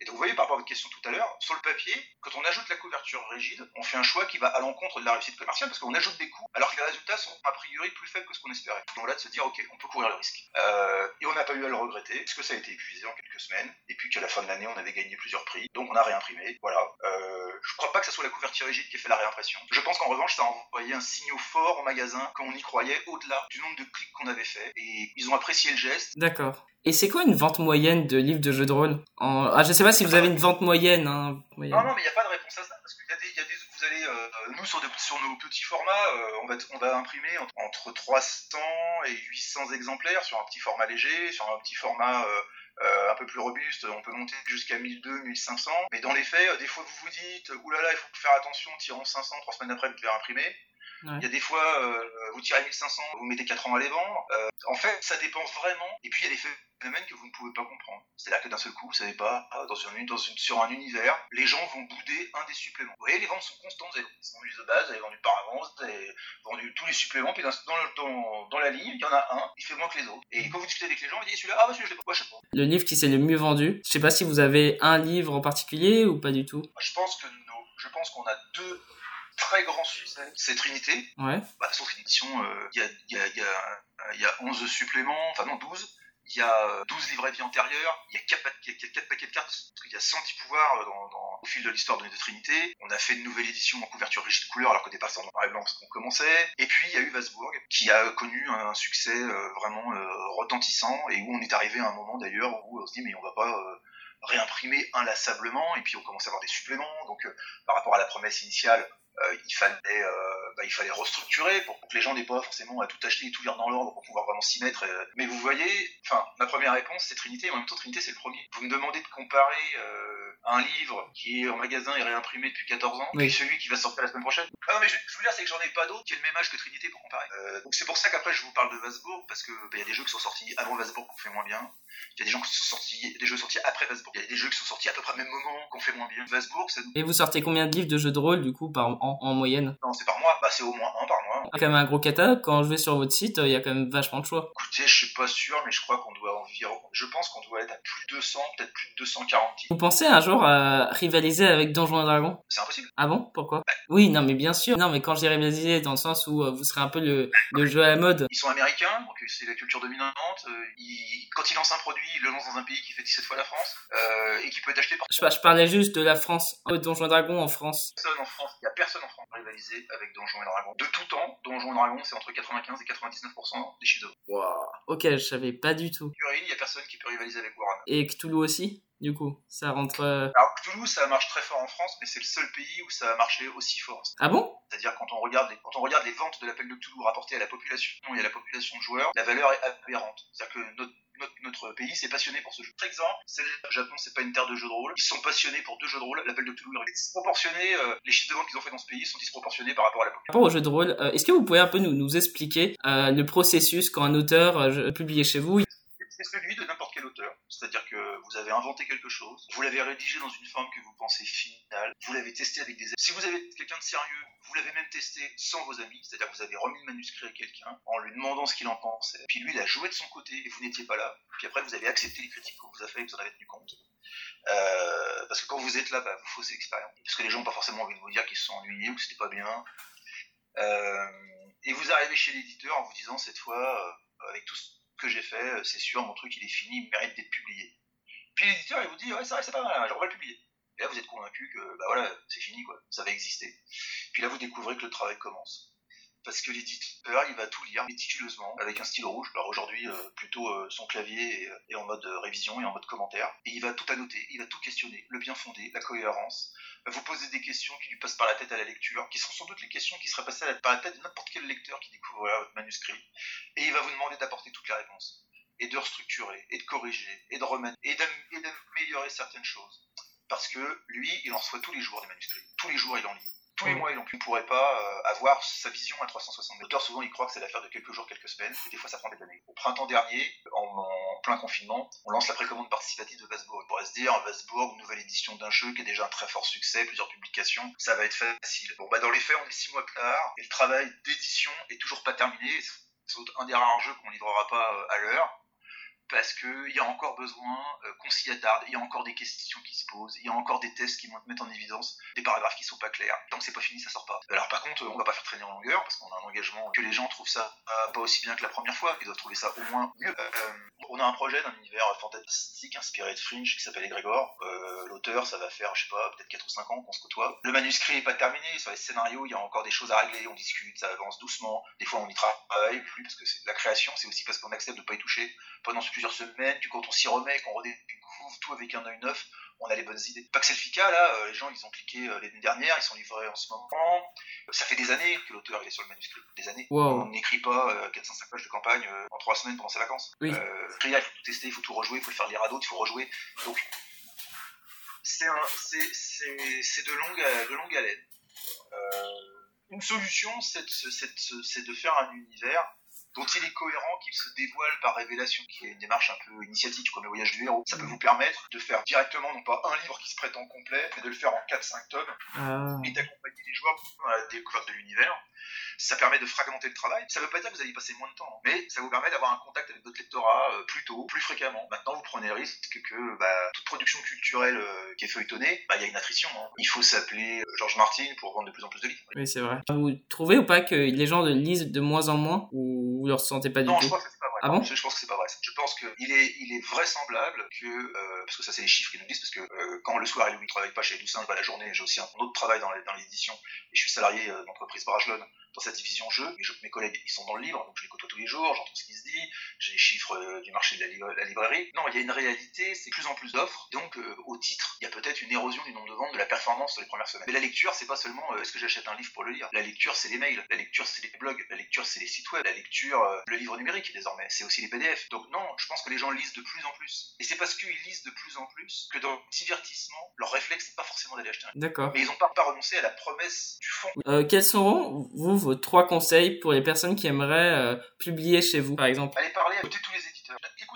Et donc vous voyez par rapport à votre question tout à l'heure, sur le papier, quand on ajoute la couverture rigide, on fait un choix qui va à l'encontre de la réussite commerciale parce qu'on ajoute des coûts alors que les résultats sont a priori plus faibles que ce qu'on espérait. Donc là de se dire, ok, on peut courir le risque. Euh, et on n'a pas eu à le regretter, parce que ça a été épuisé en quelques semaines, et puis qu'à la fin de l'année, on avait gagné plusieurs prix, donc on a réimprimé. Voilà. Euh, je crois pas que ce soit la couverture rigide qui ait fait la réimpression. Je pense qu'en revanche, ça a envoyé un signal fort au magasin quand on y croyait, au-delà du nombre de clics qu'on avait fait, et ils ont apprécié le geste. D'accord. Et c'est quoi une vente moyenne de livres de jeux de rôle en... ah, Je sais pas si vous avez une vente moyenne. Hein. Non, non, mais il n'y a pas de réponse à ça, parce qu'il y, a des... Vous allez, euh, nous, sur, nos petits formats, euh, on, va, imprimer entre 300 et 800 exemplaires sur un petit format léger, sur un petit format... Euh, un peu plus robuste, on peut monter jusqu'à 1200, 1500. Mais dans les faits, des fois vous vous dites, oulala, il faut faire attention, tirons 500, trois semaines après vous devez imprimer. Il y a des fois, euh, vous tirez 1500, vous mettez 4 ans à les vendre. Euh, en fait, ça dépend vraiment. Et puis, il y a des phénomènes que vous ne pouvez pas comprendre. C'est-à-dire que d'un seul coup, vous savez pas, ah, dans une, dans une, sur un univers, les gens vont bouder un des suppléments. Vous voyez, les ventes sont constantes. Vous avez vendu de base, vous avez vendu par avance, vous avez vendu tous les suppléments. Puis dans, dans, dans, la ligne, il y en a un, il fait moins que les autres. Et quand vous discutez avec les gens, vous dites celui-là, ah bah celui-là, je l'ai pas. Je sais pas. Le livre qui s'est le mieux vendu, je sais pas si vous avez un livre en particulier ou pas du tout. Je pense que je pense qu'on a deux très grand succès, c'est Trinité. Ouais. Bah, sauf une édition, il y, a, y, a, y, a, y, a, 11 suppléments, enfin non, 12. Il y a 12 livrets vie antérieurs, il y a 4, paquets de cartes, parce qu'il y a 110 pouvoirs euh, dans, dans, au fil de l'histoire de, de Trinité. On a fait une nouvelle édition en couverture rigide couleur, alors qu'au départ c'était en noir et blanc parce qu'on commençait. Et puis il y a eu Vasbourg, qui a connu un succès euh, vraiment euh, retentissant, et où on est arrivé à un moment d'ailleurs où on se dit mais on va pas... Euh, réimprimer inlassablement et puis on commence à avoir des suppléments donc par rapport à la promesse initiale euh, il fallait euh, bah, il fallait restructurer pour, que les gens n'aient pas forcément à tout acheter et tout lire dans l'ordre pour pouvoir vraiment s'y mettre. Mais vous voyez, enfin, ma première réponse c'est Trinité, et en même temps Trinité c'est le premier. Vous me demandez de comparer un livre qui est en magasin et réimprimé depuis 14 ans, et celui qui va sortir la semaine prochaine. Ah non, mais je, je veux dire, c'est que j'en ai pas d'autres qui aient le même âge que Trinité pour comparer. Euh, donc c'est pour ça qu'après je vous parle de Vasbourg, parce que bah, il y a des jeux qui sont sortis avant Vasbourg qu'on fait moins bien. Il y a des gens qui sont sortis, des jeux sortis après Vasbourg. Il y a des jeux qui sont sortis à peu près au même moment qu'on fait moins bien. Vasbourg, ça Et vous sortez combien de livres de jeux de rôle du coup par an en moyenne? Non, c'est par mois. Bah c'est au moins un par mois. Quand même un gros catalogue. Quand je vais sur votre site, il y a quand même vachement de choix. Écoutez, je suis pas sûr, mais je crois qu'on doit environ, je pense qu'on doit être à plus de 200, peut-être plus de 240 Vous pensez un jour à rivaliser avec Donjons et Dragons? C'est impossible. Ah bon? Pourquoi? Oui, non, mais bien sûr. Non, mais quand j'ai rivalisé dans le sens où euh, vous serez un peu le, le jeu à la mode. Ils sont américains, donc c'est la culture dominante. Euh, ils, quand ils lancent un produit, ils le lancent dans un pays qui fait 17 fois la France euh, et qui peut être acheté par. Je, je parlais juste de la France, Donjons et Dragons en France. Personne en France, il y a personne en France rivaliser avec Donjons et Dragons. De tout temps, Donjons et Dragons, c'est entre 95 et 99% des chiffres de. Wow. Ok, je savais pas du tout. il y a personne qui peut rivaliser avec Warhammer. Et Cthulhu aussi? Du coup. Ça rentre. Euh, Alors Cthulhu, ça marche très fort en France, mais c'est le seul pays où ça a marché aussi fort. Ah bon? C'est-à-dire quand on regarde les, quand on regarde les ventes de l'appel de Cthulhu rapportées à la population et à la population de joueurs, la valeur est aberrante. C'est-à-dire que notre notre, pays s'est passionné pour ce jeu. Par exemple, c'est le Japon, c'est pas une terre de jeux de rôle. Ils sont passionnés pour deux jeux de rôle. L'appel de Cthulhu est disproportionné. Euh, les chiffres de vente qu'ils ont fait dans ce pays sont disproportionnés par rapport à la population. Par rapport au jeu de rôle, euh, est-ce que vous pouvez un peu nous, nous expliquer le processus quand un auteur publie chez vous C'est celui de n'importe quel auteur. C'est-à-dire que vous avez inventé quelque chose, vous l'avez rédigé dans une forme que vous pensez finale, vous l'avez testé avec des amis. Si vous avez quelqu'un de sérieux, vous l'avez même testé sans vos amis, c'est-à-dire que vous avez remis le manuscrit à quelqu'un en lui demandant ce qu'il en pensait. Puis lui, il a joué de son côté et vous n'étiez pas là. Puis après, vous avez accepté les critiques qu'on vous a fait et vous en avez tenu compte. Euh, parce que quand vous êtes là, bah, vous faussez l'expérience. Parce que les gens n'ont pas forcément envie de vous dire qu'ils se sont ennuyés ou que c'était pas bien. Euh, et vous arrivez chez l'éditeur en vous disant cette fois, euh, avec tout ce que j'ai fait, c'est sûr, mon truc il est fini, il mérite d'être publié. Puis l'éditeur, il vous dit, ouais, c'est vrai, c'est pas mal, j'aimerais le publier. Et là, vous êtes convaincu que, bah voilà, c'est fini, quoi, ça va exister. Puis là, vous découvrez que le travail commence. Parce que l'éditeur, il va tout lire méticuleusement, avec un stylo rouge. Alors aujourd'hui, euh, plutôt euh, son clavier est, en mode révision et en mode commentaire. Et il va tout annoter, il va tout questionner, le bien fondé, la cohérence. Vous poser des questions qui lui passent par la tête à la lecture, qui seront sans doute les questions qui seraient passées par la tête de n'importe quel lecteur qui découvrira votre manuscrit. Et il va vous demander d'apporter toutes les réponses et de restructurer, et de corriger, et de remettre, et d'améliorer certaines choses. Parce que lui, il en reçoit tous les jours des manuscrits. Tous les jours, il en lit. Tous les mois, il ne pourrait pas euh, avoir sa vision à 360 L'auteur, souvent, il croit que c'est l'affaire de quelques jours, quelques semaines, et des fois, ça prend des années. Au printemps dernier, en, plein confinement, on lance la précommande participative de Vasbourg. On pourrait se dire, Vasbourg, nouvelle édition d'un jeu qui a déjà un très fort succès, plusieurs publications, ça va être facile. Bon, bah, dans les faits, on est six mois plus tard, et le travail d'édition est toujours pas terminé. C'est un des rares jeux qu'on livrera pas euh, à l'heure parce qu'il y a encore besoin euh, qu'on s'y attarde, il y a encore des questions qui se posent, il y a encore des tests qui vont mettre en évidence des paragraphes qui sont pas clairs. Tant que c'est pas fini, ça sort pas. Alors par contre, on va pas faire traîner en longueur, parce qu'on a un engagement que les gens trouvent ça pas aussi bien que la première fois, ils doivent trouver ça au moins mieux. Euh, on a un projet d'un univers fantastique inspiré de Fringe qui s'appelle Egregor. Euh, L'auteur, ça va faire, je sais pas, peut-être 4 ou 5 ans qu'on se côtoie. Le manuscrit est pas terminé, sur les scénarios, il y a encore des choses à régler, on discute, ça avance doucement. Des fois, on y travaille plus, parce que la création, c'est aussi parce qu'on accepte de pas y toucher pendant plusieurs semaines, tu quand on s'y remet, qu'on redécouvre tout avec un œil neuf, on a les bonnes idées. Pas que c'est le FICA, là, euh, les gens ils ont cliqué euh, l'année dernière, ils sont livrés en ce moment. Ça fait des années que l'auteur est sur le manuscrit, des années. On n'écrit pas 405 euh, pages de campagne en trois semaines pendant ses vacances. Oui. il faut tout tester, il faut tout rejouer, il faut le faire lire à d'autres, il faut rejouer. Donc c'est de longue, de longue haleine. une solution, c'est de, de faire un univers dont il est cohérent, qu'il se dévoile par révélation, qui est une démarche un peu initiatique comme le voyage du héros. Ça peut vous permettre de faire directement, non pas un livre qui se prétend complet, mais de le faire en 4-5 tomes ah. et d'accompagner les joueurs dans la découverte de l'univers. Ça permet de fragmenter le travail. Ça ne veut pas dire que vous allez passer moins de temps, hein. mais ça vous permet d'avoir un contact avec votre lectorat euh, plus tôt, plus fréquemment. Maintenant, vous prenez le risque que bah, toute production culturelle euh, qui est feuilletonnée, bah, il y a une attrition. Hein. Il faut s'appeler euh, Georges Martin pour vendre de plus en plus de livres. Oui, c'est vrai. Vous trouvez ou pas que les gens lisent de moins en moins ou vous ne le ressentez pas du tout je pense que. Ah je, pense que c'est pas vrai. Je pense qu'il est, il est vraisemblable que, parce que ça c'est les chiffres qui nous disent, parce que quand le soir il ne travaille pas chez Toussaint, la journée, j'ai aussi un autre travail dans l'édition, et je suis salarié d'entreprise Barcelone dans cette division jeu. Mes, mes collègues, ils sont dans le livre, donc je les côtoie tous les jours, j'entends ce qui se dit, j'ai les chiffres euh, du marché de la, librairie. Non, il y a une réalité, c'est plus en plus d'offres. Donc, euh, au titre, il y a peut-être une érosion du nombre de ventes, de la performance sur les premières semaines. Mais la lecture, c'est pas seulement euh, est-ce que j'achète un livre pour le lire? La lecture, c'est les mails. La lecture, c'est les blogs. La lecture, c'est les sites web. La lecture, le livre numérique désormais. C'est aussi les PDF. Donc non, je pense que les gens lisent de plus en plus. Et c'est parce qu'ils lisent de plus en plus que dans le divertissement, leur réflexe, c'est pas forcément d'aller acheter un livre. D'accord. Mais ils ont pas, pas renoncé à la promesse du fond. Euh, quels seront, vous, vos trois conseils pour les personnes qui aimeraient euh, publier chez vous, par exemple? Allez parler, écoutez tous les.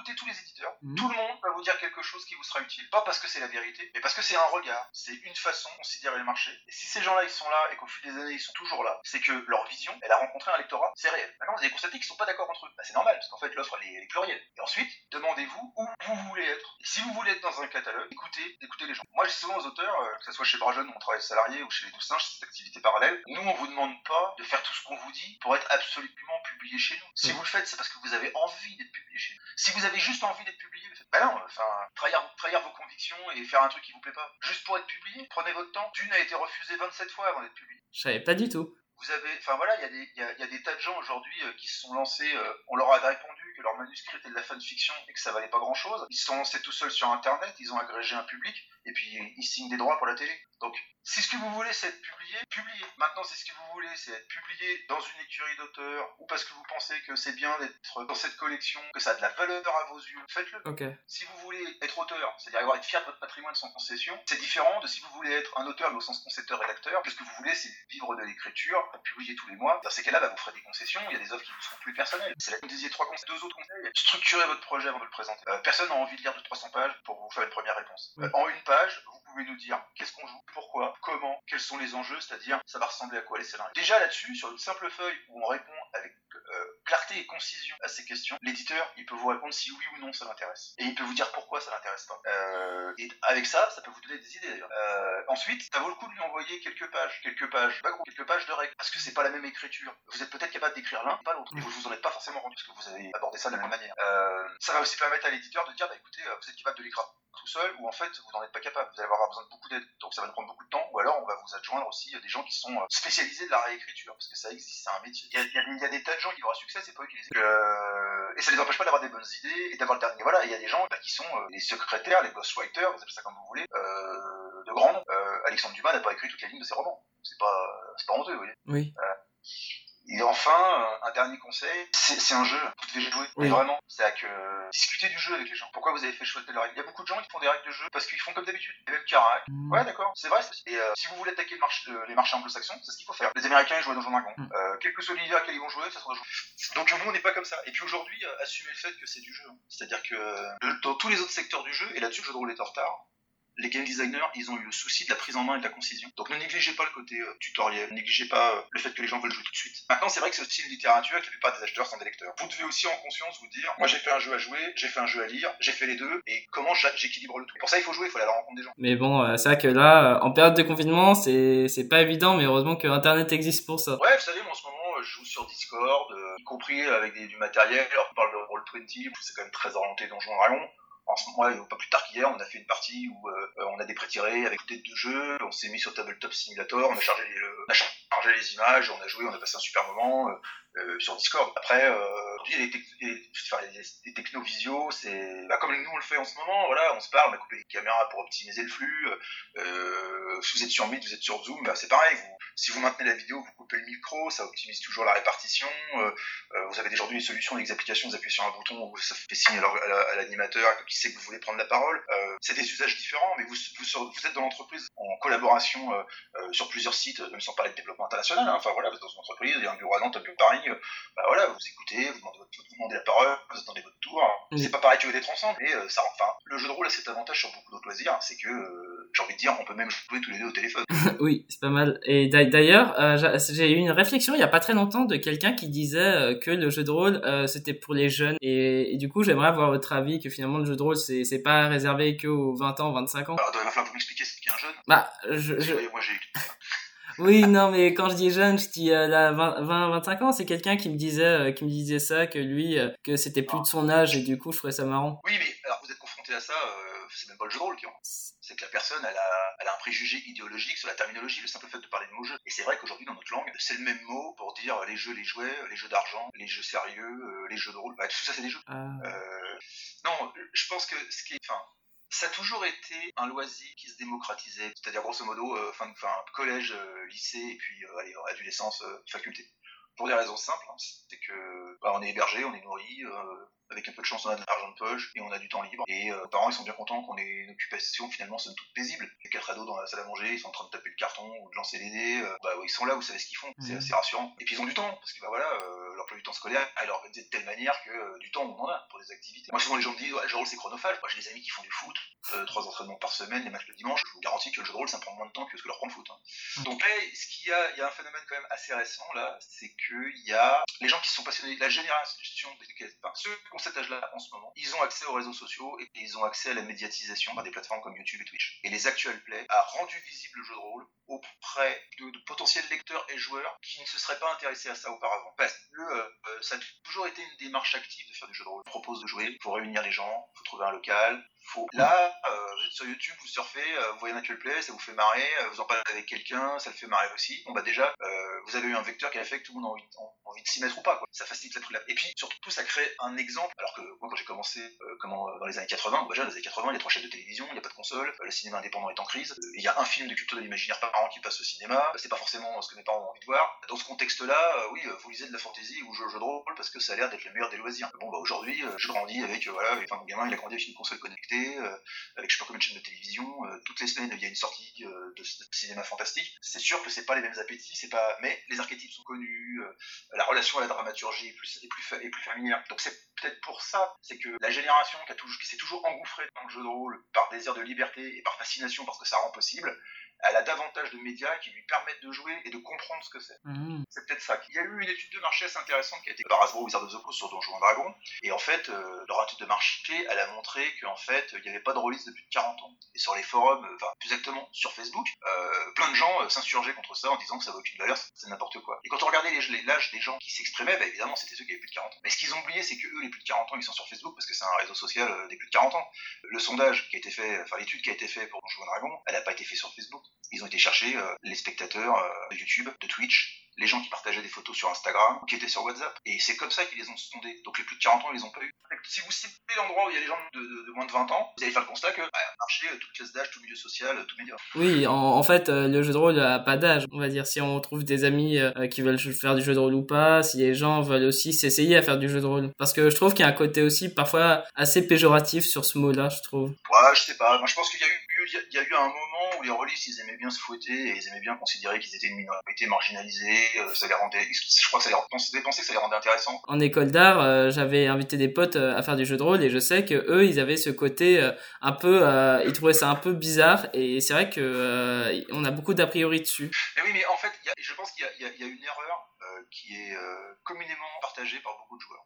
Écoutez tous les éditeurs. Mmh. Tout le monde va vous dire quelque chose qui vous sera utile. Pas parce que c'est la vérité, mais parce que c'est un regard. C'est une façon de considérer le marché. Et si ces gens-là, ils sont là et qu'au fil des années, ils sont toujours là, c'est que leur vision, elle a rencontré un lectorat, c'est réel. Maintenant, vous avez constaté qu'ils sont pas d'accord entre eux. Bah, c'est normal, parce qu'en fait, l'offre, elle, est, plurielle. Et ensuite, demandez-vous où vous voulez être. Et si vous voulez être dans un catalogue, écoutez, écoutez les gens. Moi, je dis souvent aux auteurs, euh, que ce soit chez Brajeune, où on travaille salarié, ou chez les Singes, cette activité parallèle, nous, on vous demande pas de faire tout ce qu'on vous dit pour être absolument publié chez nous. Si vous le faites, c'est parce que vous avez envie d'être publié chez nous. Si vous avez juste envie d'être publié, bah non, enfin, trahir, trahir vos convictions et faire un truc qui vous plaît pas. Juste pour être publié, prenez votre temps. Dune a été refusé 27 fois avant d'être publié. Je savais pas du tout. Vous avez, enfin voilà, il y, a des, y, a, y a des tas de gens aujourd'hui euh, qui se sont lancés, euh, on leur a répondu que leur manuscrit était de la fanfiction et que ça valait pas grand chose. Ils se sont lancés tout seuls sur internet, ils ont agrégé un public et puis ils signent des droits pour la télé. Donc, si ce que vous voulez c'est être publié, publiez. Maintenant, si ce que vous voulez c'est être publié dans une écurie d'auteur ou parce que vous pensez que c'est bien d'être dans cette collection, que ça a de la valeur à vos yeux, faites-le. Okay. Si vous voulez être auteur, c'est-à-dire avoir être fier de votre patrimoine sans concession, c'est différent de si vous voulez être un auteur mais au sens concepteur-rédacteur, que ce que vous voulez c'est vivre de l'écriture, publier tous les mois. Dans ces cas-là, bah, vous ferez des concessions, il y a des offres qui ne seront plus personnelles. C'est là que vous disiez trois conseils, deux autres conseils. Structurez votre projet avant de le présenter. Euh, personne n'a envie de lire de 300 pages pour vous faire une première réponse. Euh, en une page, vous pouvez nous dire qu'est-ce qu'on joue, pourquoi, comment, quels sont les enjeux, c'est-à-dire ça va ressembler à quoi les scénarios. Déjà là-dessus, sur une simple feuille où on répond avec euh, clarté et concision à ces questions, l'éditeur, il peut vous répondre si oui ou non ça l'intéresse. Et il peut vous dire pourquoi ça l'intéresse pas. Euh, et avec ça, ça peut vous donner des idées d'ailleurs. Euh, ensuite, ça vaut le coup de lui envoyer quelques pages, quelques pages, gros, quelques pages de règles, parce que c'est pas la même écriture. Vous êtes peut-être capable d'écrire l'un, pas l'autre. Vous vous en êtes pas forcément rendu parce que vous avez abordé ça de la même manière. Euh, ça va aussi permettre à l'éditeur de dire, bah écoutez, vous êtes capable de l'écrire tout seul ou en fait vous n'en êtes pas capable, vous allez avoir besoin de beaucoup d'aide, donc ça va nous prendre beaucoup de temps, ou alors on va vous adjoindre aussi des gens qui sont spécialisés de la réécriture, parce que ça existe, c'est un métier. Il y, a, des tas de gens qui auront un c'est pas les euh, Et ça les empêche pas d'avoir des bonnes idées et d'avoir le dernier. Voilà, il y a des gens bah, qui sont euh, les secrétaires, les ghostwriters, vous appelez ça comme vous voulez, euh, de grand nom. Alexandre Dumas n'a pas écrit toutes les lignes de ses romans. C'est pas, c'est pas honteux, vous voyez. Oui. Et enfin, un dernier conseil, c'est un jeu, vous devez jouer, oui. vraiment. C'est-à-dire que discuter du jeu avec les gens. Pourquoi vous avez fait choix de telle règle? Il y a beaucoup de gens qui font des règles de jeu parce qu'ils font comme d'habitude, les mêmes caracs. Mmh. Ouais, d'accord, c'est vrai. Et euh, si vous voulez attaquer le marché, euh, les marchés anglo-saxons, c'est ce qu'il faut faire. Les Américains ils jouent à Donjon Dragon. Mmh. Euh, quel que soit l'univers auquel ils vont jouer, ça sera jouer. Donc nous, on n'est pas comme ça. Et puis aujourd'hui, euh, assumer le fait que c'est du jeu. C'est-à-dire que dans tous les autres secteurs du jeu, et là-dessus, le jeu de rôle est en retard, les game designers, ils ont eu le souci de la prise en main et de la concision. Donc ne négligez pas le côté euh, tutoriel, ne négligez pas euh, le fait que les gens veulent jouer tout de suite. Maintenant, c'est vrai que c'est aussi une littérature que la plupart des acheteurs sont des lecteurs. Vous devez aussi en conscience vous dire, moi j'ai fait un jeu à jouer, j'ai fait un jeu à lire, j'ai fait les deux, et comment j'équilibre le tout. Pour ça, il faut jouer, il faut aller à la rencontre des gens. Mais bon, euh, c'est vrai que là, en période de confinement, c'est pas évident, mais heureusement que Internet existe pour ça. Ouais, vous savez, moi en ce moment, je joue sur Discord, y compris avec des, du matériel. Alors, on parle de Roll20, c'est quand même très orienté Donjon Dragon en ce moment, pas plus tard qu'hier, on a fait une partie où euh, on a des pré-tirés avec des de jeu, on s'est mis sur Tabletop Simulator, on a chargé les, on a chargé les images, on a joué, on a passé un super moment. Euh, sur Discord. Après, euh, aujourd'hui, il y a des, technovisio, c'est bah, comme nous on le fait en ce moment. Voilà, on se parle, on a coupé les caméras pour optimiser le flux. Euh, si vous êtes sur Meet, vous êtes sur Zoom, bah, c'est pareil. Vous, si vous maintenez la vidéo, vous coupez le micro, ça optimise toujours la répartition. Euh, vous avez aujourd'hui des solutions des applications, vous appuyez sur un bouton, ça fait signe à l'animateur qui sait que vous voulez prendre la parole. C'est des usages différents, mais vous, vous, vous êtes dans l'entreprise en collaboration sur plusieurs sites, même sans parler de développement international. Hein. Enfin voilà, vous êtes dans une entreprise, il y a un bureau à Nantes, un bureau à Paris. Bah voilà, vous écoutez, vous demandez, vous demandez la parole, vous attendez votre tour. Oui. C'est pas pareil que d'être ensemble, mais ça, enfin, le jeu de rôle a cet avantage sur beaucoup d'autres loisirs, c'est que euh, j'ai envie de dire, on peut même jouer tous les deux au téléphone. *laughs* oui, c'est pas mal. Et d'ailleurs, euh, j'ai eu une réflexion il y a pas très longtemps de quelqu'un qui disait euh, que le jeu de rôle c'était pour les jeunes. Et, et du coup, j'aimerais avoir votre avis que finalement le jeu de rôle c'est pas réservé qu'aux 20 ans, 25 ans. Alors, il va falloir vous m'expliquer ce qu'est un jeune. Bah, je. je... Moi, j'ai Oui, non, mais quand je dis jeune, je dis euh, là, 20, 20, 25 ans. C'est quelqu'un qui me disait, euh, qui me disait ça, que lui, euh, que c'était plus de son âge, et du coup, je trouvais ça marrant. Oui, mais alors vous êtes confronté à ça, c'est même pas le jeu de rôle qui en. C'est que la personne, elle a, elle a un préjugé idéologique sur la terminologie, le simple fait de parler de mots jeux. Et c'est vrai qu'aujourd'hui, dans notre langue, c'est le même mot pour dire les jeux, les jouets, les jeux d'argent, les jeux sérieux, euh, les jeux de rôle. Bah, tout ça, c'est des jeux. Ah. Euh, non, je pense que ce qui est, enfin, ça a toujours été un loisir qui se démocratisait, c'est-à-dire grosso modo, euh, collège, euh, lycée et puis euh, adolescence, faculté. Pour des raisons simples, hein, c'est que bah, on est hébergé, on est nourri, avec un peu de chance on a de l'argent de poche et on a du temps libre. Et euh, nos parents ils sont bien contents qu'on ait une occupation finalement somme toute paisible. Les quatre ados dans la salle à manger, ils sont en train de taper le carton ou de lancer les dés. euh, bah ils sont là, vous savez ce qu'ils font, c'est Mhm. assez rassurant. Et puis ils ont du temps parce que bah voilà, euh, leur emploi du temps scolaire elle est organisé de telle manière que euh, du temps on en a pour des activités. Moi souvent les gens me disent ouais, le jeu de rôle c'est chronophage. Moi j'ai des amis qui font du foot, euh, trois entraînements par semaine, les matchs le dimanche. Je vous garantis que le jeu de rôle ça prend moins de temps que ce que leur prend le foot. hein. Mhm. Donc là, ce qu'il y a, il y a un phénomène quand même assez récent là, c'est que il y a les gens qui se sont passionnés, la génération, des- enfin, ceux ont cet âge-là en ce moment, ils ont accès aux réseaux sociaux et ils ont accès à la médiatisation par des plateformes comme YouTube et Twitch. Et les actual play a rendu visible le jeu de rôle auprès de, potentiels lecteurs et joueurs qui ne se seraient pas intéressés à ça auparavant. Parce que euh, euh, ça a toujours été une démarche active de faire du jeu de rôle. On propose de jouer, il faut réunir les gens, il faut trouver un local. Là, euh, vous êtes sur YouTube, vous surfez, euh, vous voyez un actual play, ça vous fait marrer, euh, vous en parlez avec quelqu'un, ça le fait marrer aussi. Bon bah déjà, vous avez eu un vecteur qui a fait que tout le monde a envie, envie de s'y mettre ou pas. Quoi. Ça facilite la truc. Et puis surtout, ça crée un exemple. Alors que moi, quand j'ai commencé, comment dans les années 80, bon, déjà dans les années 80, il y a trois chaînes de télévision, il n'y a pas de console, le cinéma indépendant est en crise. Il y a un film de culture de l'imaginaire par an qui passe au cinéma. C'est pas forcément ce que mes parents ont envie de voir. Dans ce contexte-là, oui, vous lisez de la fantasy ou jeu, jeu de rôle parce que ça a l'air d'être le meilleur des loisirs. Bon bah aujourd'hui, je grandis avec voilà, enfin, mon gamin, il a grandi avec une console connectée. Euh, avec je sais pas combien de chaînes de télévision, euh, toutes les semaines il y a une sortie euh, de, cinéma fantastique. C'est sûr que c'est pas les mêmes appétits, c'est pas, mais les archétypes sont connus, la relation à la dramaturgie est plus, est plus, est plus familière. Donc c'est peut-être pour ça, c'est que la génération qui, qui s'est toujours engouffrée dans le jeu de rôle par désir de liberté et par fascination parce que ça rend possible, elle a davantage de médias qui lui permettent de jouer et de comprendre ce que c'est. Mhm. C'est peut-être ça. Il y a eu une étude de marché assez intéressante qui a été par Hasbro Wizard of the Coast sur Donjons et Dragons. Et en fait, euh, leur étude de marché, elle a montré qu'en fait, il n'y avait pas de release depuis 40 ans. Et sur les forums, euh, enfin, plus exactement sur Facebook, euh, plein de gens euh, s'insurgeaient contre ça en disant que ça vaut aucune valeur, c'est n'importe quoi. Et quand on regardait l'âge des gens qui s'exprimaient, bah, évidemment, c'était ceux qui avaient plus de 40 ans. Mais ce qu'ils ont oublié, c'est que eux, les plus de 40 ans, ils sont sur Facebook parce que c'est un réseau social des plus de 40 ans. Le sondage qui a été fait, enfin, l'étude qui a été faite pour Donjons et Dragons, elle n'a pas été faite sur Facebook. Ils ont été chercher euh, les spectateurs euh, de YouTube, de Twitch, les gens qui partageaient des photos sur Instagram, qui étaient sur WhatsApp. Et c'est comme ça qu'ils les ont sondés. Donc les plus de 40 ans, ils les ont pas eu. Si vous ciblez l'endroit où il y a les gens de, de- de moins de 20 ans, vous allez faire le constat que bah, marché, euh, toute classe d'âge, tout milieu social, euh, tout média. Oui, en, en fait, euh, le jeu de rôle a pas d'âge. On va dire si on trouve des amis euh, qui veulent faire du jeu de rôle ou pas, si les gens veulent aussi s'essayer à faire du jeu de rôle. Parce que je trouve qu'il y a un côté aussi parfois assez péjoratif sur ce mot-là, je trouve. Ouais, je sais pas. Moi, je pense qu'il y a eu, il y a eu un moment où les rôlistes, ils aimaient bien se fouetter et ils aimaient bien considérer qu'ils étaient une minorité marginalisée. Euh, ça les rendait, je crois que ça les pensait penser que ça les rendait intéressants. En école d'art, euh, j'avais invité des potes euh, à faire du jeu de rôle et je sais que eux, ils avaient ce côté euh, un peu, euh, ils trouvaient ça un peu bizarre et c'est vrai que on a beaucoup d'a priori dessus. Mais oui, mais en fait, il y a- je pense qu'il y, a- y y une erreur qui est communément partagée par beaucoup de joueurs.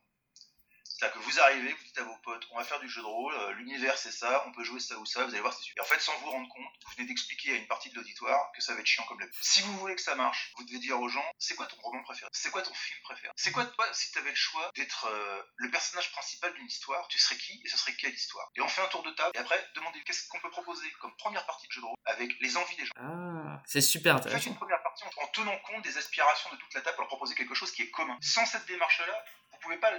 C'est-à-dire que vous arrivez, vous dites à vos potes, on va faire du jeu de rôle, euh, l'univers c'est ça, on peut jouer ça ou ça, vous allez voir c'est super. Et en fait, sans vous rendre compte, vous venez d'expliquer à une partie de l'auditoire que ça va être chiant comme la Si vous voulez que ça marche, vous devez dire aux gens, c'est quoi ton roman préféré? C'est quoi ton film préféré? C'est quoi toi, si tu avais le choix d'être euh, le personnage principal d'une histoire, tu serais qui et ce serait quelle histoire? Et on fait un tour de table, et après, demandez qu'est-ce qu'on peut proposer comme première partie de jeu de rôle avec les envies des gens. Ah, c'est super Faites intéressant. une première partie en en tenant compte des aspirations de toute la table pour leur proposer quelque chose qui est commun. Sans cette démarche-là, pouvez pas,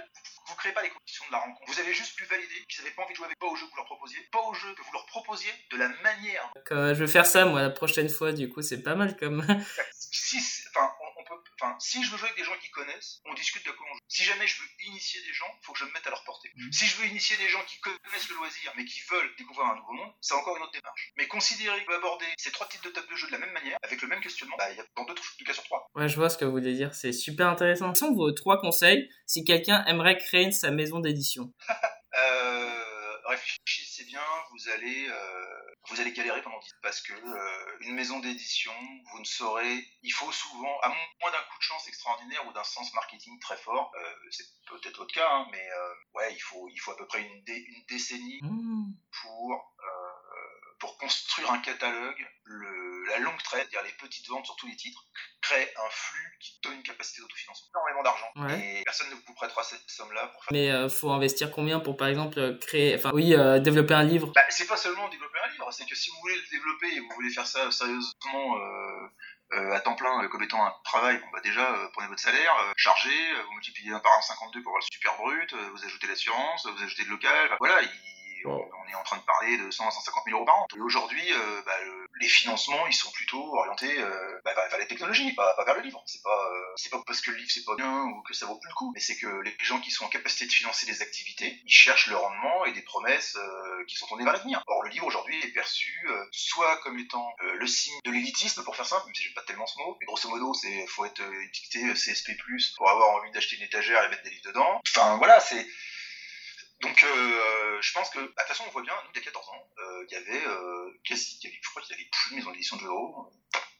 vous créez pas les conditions de la rencontre. Vous avez juste pu valider qu'ils n'avaient pas envie de jouer avec, pas au jeu que vous leur proposiez, pas au jeu que vous leur proposiez de la manière. Donc, euh, je vais faire ça moi la prochaine fois. Du coup, c'est pas mal comme. Si, enfin, on, enfin, si je veux jouer avec des gens qui connaissent, on discute de comment on joue. Si jamais je veux initier des gens, faut que je me mette à leur portée. Mhm. Si je veux initier des gens qui connaissent le loisir, mais qui veulent découvrir un nouveau monde, c'est encore une autre démarche. Mais considérer qu'on peut aborder ces trois types de tables de jeu de la même manière, avec le même questionnement, bah, il y a dans deux, deux cas sur trois. Ouais, je vois ce que vous voulez dire. C'est super intéressant. Quels sont vos trois conseils si quelqu'un aimerait créer sa maison d'édition? *laughs* Euh, réfléchissez bien, vous allez, euh, vous allez galérer pendant 10 ans. Parce que euh, une maison d'édition, vous ne saurez, il faut souvent, à moins d'un coup de chance extraordinaire ou d'un sens marketing très fort, euh, c'est peut-être votre cas, hein, mais euh, ouais, il faut, il faut à peu près une, dé- une décennie Mmh. pour, euh, pour construire un catalogue le la longue traite, c'est-à-dire les petites ventes sur tous les titres, crée un flux qui donne une capacité d'autofinancement. Énormément d'argent. Et personne ne vous prêtera cette somme-là pour faire. Mais il faut investir combien pour, par exemple, créer, enfin, oui, développer un livre? Bah, C'est pas seulement développer un livre, c'est que si vous voulez le développer et vous voulez faire ça sérieusement euh, à temps plein euh, comme étant un travail, bon, bah déjà, euh, prenez votre salaire, chargez, vous multipliez un par 1,52 pour avoir le super brut, vous ajoutez l'assurance, vous ajoutez le local, voilà, on est en train de parler de 100 à 150 000 euros par an. Et aujourd'hui, euh, bah, les financements, ils sont plutôt orientés euh, bah, vers les technologies, pas, vers le livre. C'est pas, euh, c'est pas parce que le livre c'est pas bien ou que ça vaut plus le coup, mais c'est que les gens qui sont en capacité de financer des activités, ils cherchent le rendement et des promesses qui sont tournées vers l'avenir. Or, le livre aujourd'hui est perçu soit comme étant le signe de l'élitisme, pour faire simple, même si j'aime pas tellement ce mot, mais grosso modo, c'est faut être étiqueté CSP+, pour avoir envie d'acheter une étagère et mettre des livres dedans. Enfin, voilà, c'est donc, euh, je pense que, bah, de toute façon, on voit bien, nous, il y a 14 ans, euh, il y avait, euh, je crois qu'il y avait plus de maisons d'édition de jeux de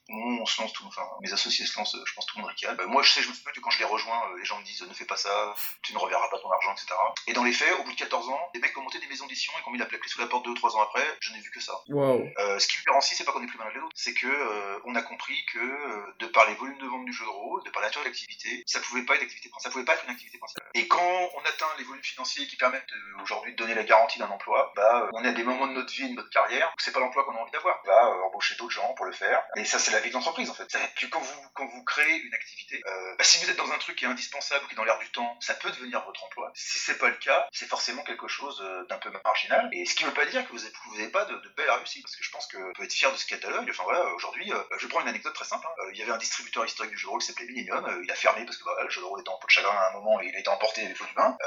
on se lance tout, enfin, mes associés se lancent, je pense tout le monde ricane. Bah, moi, je sais, je me souviens que quand je les rejoins, euh, les gens me disent ne fais pas ça, tu ne reverras pas ton argent, etc. Et dans les faits, au bout de 14 ans, les mecs qui ont monté des maisons d'édition et qui ont mis la plaque sous la porte 2 ou 3 ans après, je n'ai vu que ça. Euh, ce qui différencie, c'est pas qu'on est plus mal que les autres, c'est que euh, on a compris que de par les volumes de vente du jeu de rôle, de par la nature de l'activité, ça pouvait pas être ça pouvait pas être une activité principale. Et quand on atteint les volumes financiers qui permettent aujourd'hui de donner la garantie d'un emploi, bah, on est à des moments de notre vie, de notre carrière, où c'est pas l'emploi qu'on a envie d'avoir. On va embaucher d'autres gens pour le faire. Et ça, c'est la vie d'entreprise en fait que quand vous, quand vous créez une activité, euh, bah, si vous êtes dans un truc qui est indispensable, qui est dans l'air du temps, ça peut devenir votre emploi. Si c'est pas le cas, c'est forcément quelque chose euh, d'un peu marginal. Et ce qui veut pas dire que vous n'avez pas de, de belles réussites, parce que je pense qu'on peut être fier de ce catalogue. Enfin voilà, aujourd'hui, euh, je prends une anecdote très simple. Hein. Il y avait un distributeur historique du jeu de rôle qui s'appelait Millennium. il a fermé parce que bah, le jeu de rôle était en pot de chagrin à un moment et il a été emporté avec faux du vin.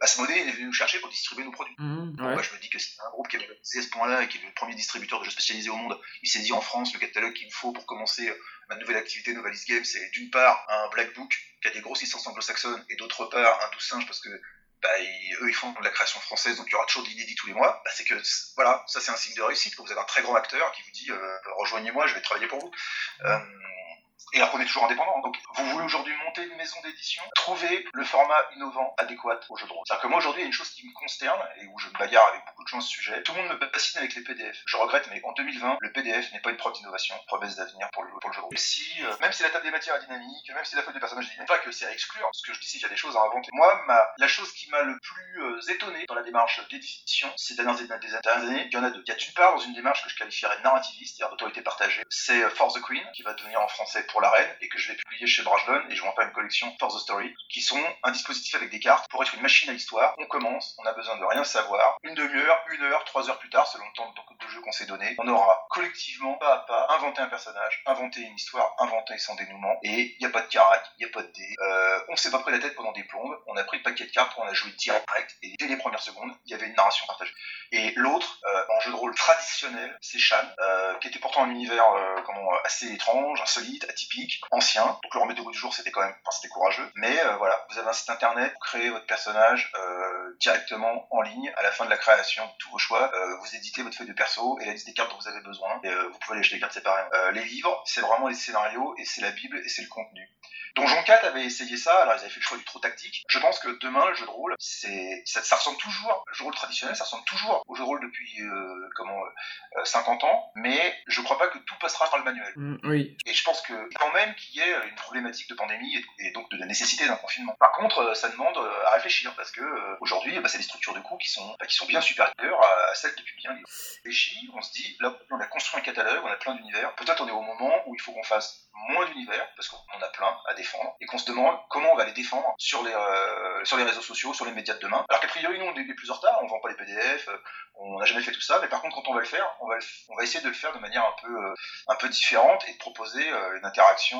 Asmodée est venu nous chercher pour distribuer nos produits. Mmh, moi, je me dis que c'est un groupe qui a à ce point-là et qui est le premier distributeur de jeux spécialisés au monde. Il s'est dit en France le catalogue qu'il faut pour commencer ma nouvelle activité Novalis Game, c'est d'une part un Black Book qui a des grosses licences anglo-saxonnes et d'autre part un douce singe parce que bah, eux ils font de la création française donc il y aura toujours de l'inédit tous les mois. Bah, c'est que voilà, ça c'est un signe de réussite quand vous avez un très grand acteur qui vous dit euh, rejoignez-moi, je vais travailler pour vous. Euh, et alors qu'on est toujours indépendant. Donc, vous voulez aujourd'hui monter une maison d'édition, trouver le format innovant adéquat au jeu de rôle. C'est-à-dire que moi, aujourd'hui, il y a une chose qui me consterne et où je me bagarre avec beaucoup de gens ce sujet. Tout le monde me bassine avec les PDF. Je regrette, mais en 2020, le PDF n'est pas une preuve d'innovation, promesse d'avenir pour le, pour le jeu de rôle. Si, euh, même si la table des matières est dynamique, même si la feuille des personnages est dynamique, pas que c'est à exclure. Ce que je dis, c'est qu'il y a des choses à inventer. Moi, ma, la chose qui m'a le plus euh, étonné dans la démarche d'édition ces dernières, des dernières années, il y en a deux. Il y a d'une part, dans une démarche que je qualifierais de narrativiste, c'est-à-dire d'autorité partagée, c'est euh, For the Queen, qui va devenir en français pour la reine, et que je vais publié chez Brajlon et je vends pas une collection For the Story qui sont un dispositif avec des cartes pour être une machine à histoire. On commence, on a besoin de rien savoir. Une demi-heure, une heure, trois heures plus tard, selon le temps de jeu qu'on s'est donné, on aura collectivement, pas à pas, inventé un personnage, inventé une histoire, inventé son dénouement et il n'y a pas de carac, il n'y a pas de dés. Euh, on s'est pas pris la tête pendant des plombes, on a pris le paquet de cartes, on a joué direct et dès les premières secondes, il y avait une narration partagée. Et l'autre, euh, en jeu de rôle traditionnel, c'est Shan, euh, qui était pourtant un univers assez étrange, insolite, atypique, ancien, donc le remettre au du jour, c'était quand même, enfin, c'était courageux. Mais euh, voilà, vous avez un site internet, vous créez votre personnage euh, directement en ligne à la fin de la création de tous vos choix. Euh, vous éditez votre feuille de perso et la liste des cartes dont vous avez besoin. Et vous pouvez aller acheter les cartes séparément. les livres, c'est vraiment les scénarios et c'est la bible et c'est le contenu. Donjon 4 avait essayé ça, alors ils avaient fait le choix du trop tactique. Je pense que demain, le jeu de rôle, c'est ça, ça, ressemble toujours, le jeu de rôle traditionnel, ça ressemble toujours au jeu de rôle depuis comment 50 ans, mais je crois pas que tout passera par le manuel. Mm, oui. Et je pense que quand même qu'il y ait une problématique de pandémie et, donc de la nécessité d'un confinement. Par contre, euh, ça demande euh, à réfléchir parce que euh, aujourd'hui, bah, c'est des structures de coûts qui sont bah, qui sont bien supérieures à, celles de publier un livre. On se dit là, on a construit un catalogue, on a plein d'univers. Peut-être on est au moment où il faut qu'on fasse moins d'univers parce qu'on a plein à défendre et qu'on se demande comment on va les défendre sur les sur les réseaux sociaux, sur les médias de demain. Alors qu'a priori nous on est plus en retard, on vend pas les PDF, on n'a jamais fait tout ça, mais par contre quand on va le faire, on va on va essayer de le faire de manière un peu un peu différente et de proposer une interaction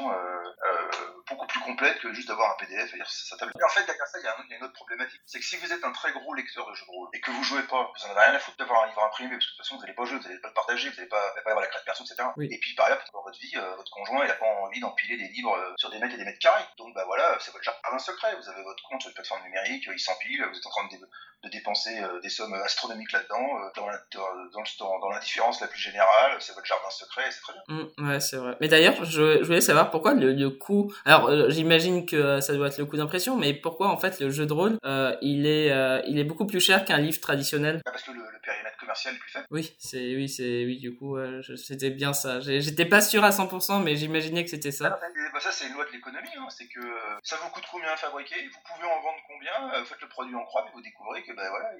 beaucoup plus complète que juste d'avoir un PDF et dire ça table. en fait, derrière ça, il y, a une autre problématique. C'est que si vous êtes un très gros lecteur de jeux de rôle et que vous jouez pas, vous en avez rien à foutre d'avoir un livre imprimé parce que de toute façon, vous n'allez pas jouer, vous n'allez pas le partager, vous n'allez pas, pas avoir la classe perso, etc. Et puis, par exemple, dans votre vie, euh, votre conjoint, il a pas envie d'empiler des livres euh, sur des mètres et des mètres carrés. Donc, bah voilà, c'est votre jardin secret. Vous avez votre compte sur une plateforme numérique, il s'empile, vous êtes en train de, de dépenser euh, des sommes astronomiques là-dedans, dans l'indifférence la plus générale, c'est votre jardin secret, c'est très bien. Mmh, ouais, c'est vrai. Mais d'ailleurs, je, je, voulais savoir pourquoi le, le coût. Alors, j'imagine que ça doit être le coût d'impression, mais pourquoi en fait le jeu de rôle, euh, il est, euh, il est beaucoup plus cher qu'un livre traditionnel? Bah, Parce que le, périmètre commercial est plus faible. Oui, c'est oui, c'est oui, du coup, c'était bien ça. J'étais pas sûr à 100%, mais j'imaginais que c'était ça. Ah, bah, ça, c'est une loi de l'économie. Hein. C'est que ça vous coûte combien à fabriquer, vous pouvez en vendre combien, vous faites le produit en croix, mais vous découvrez que ben voilà,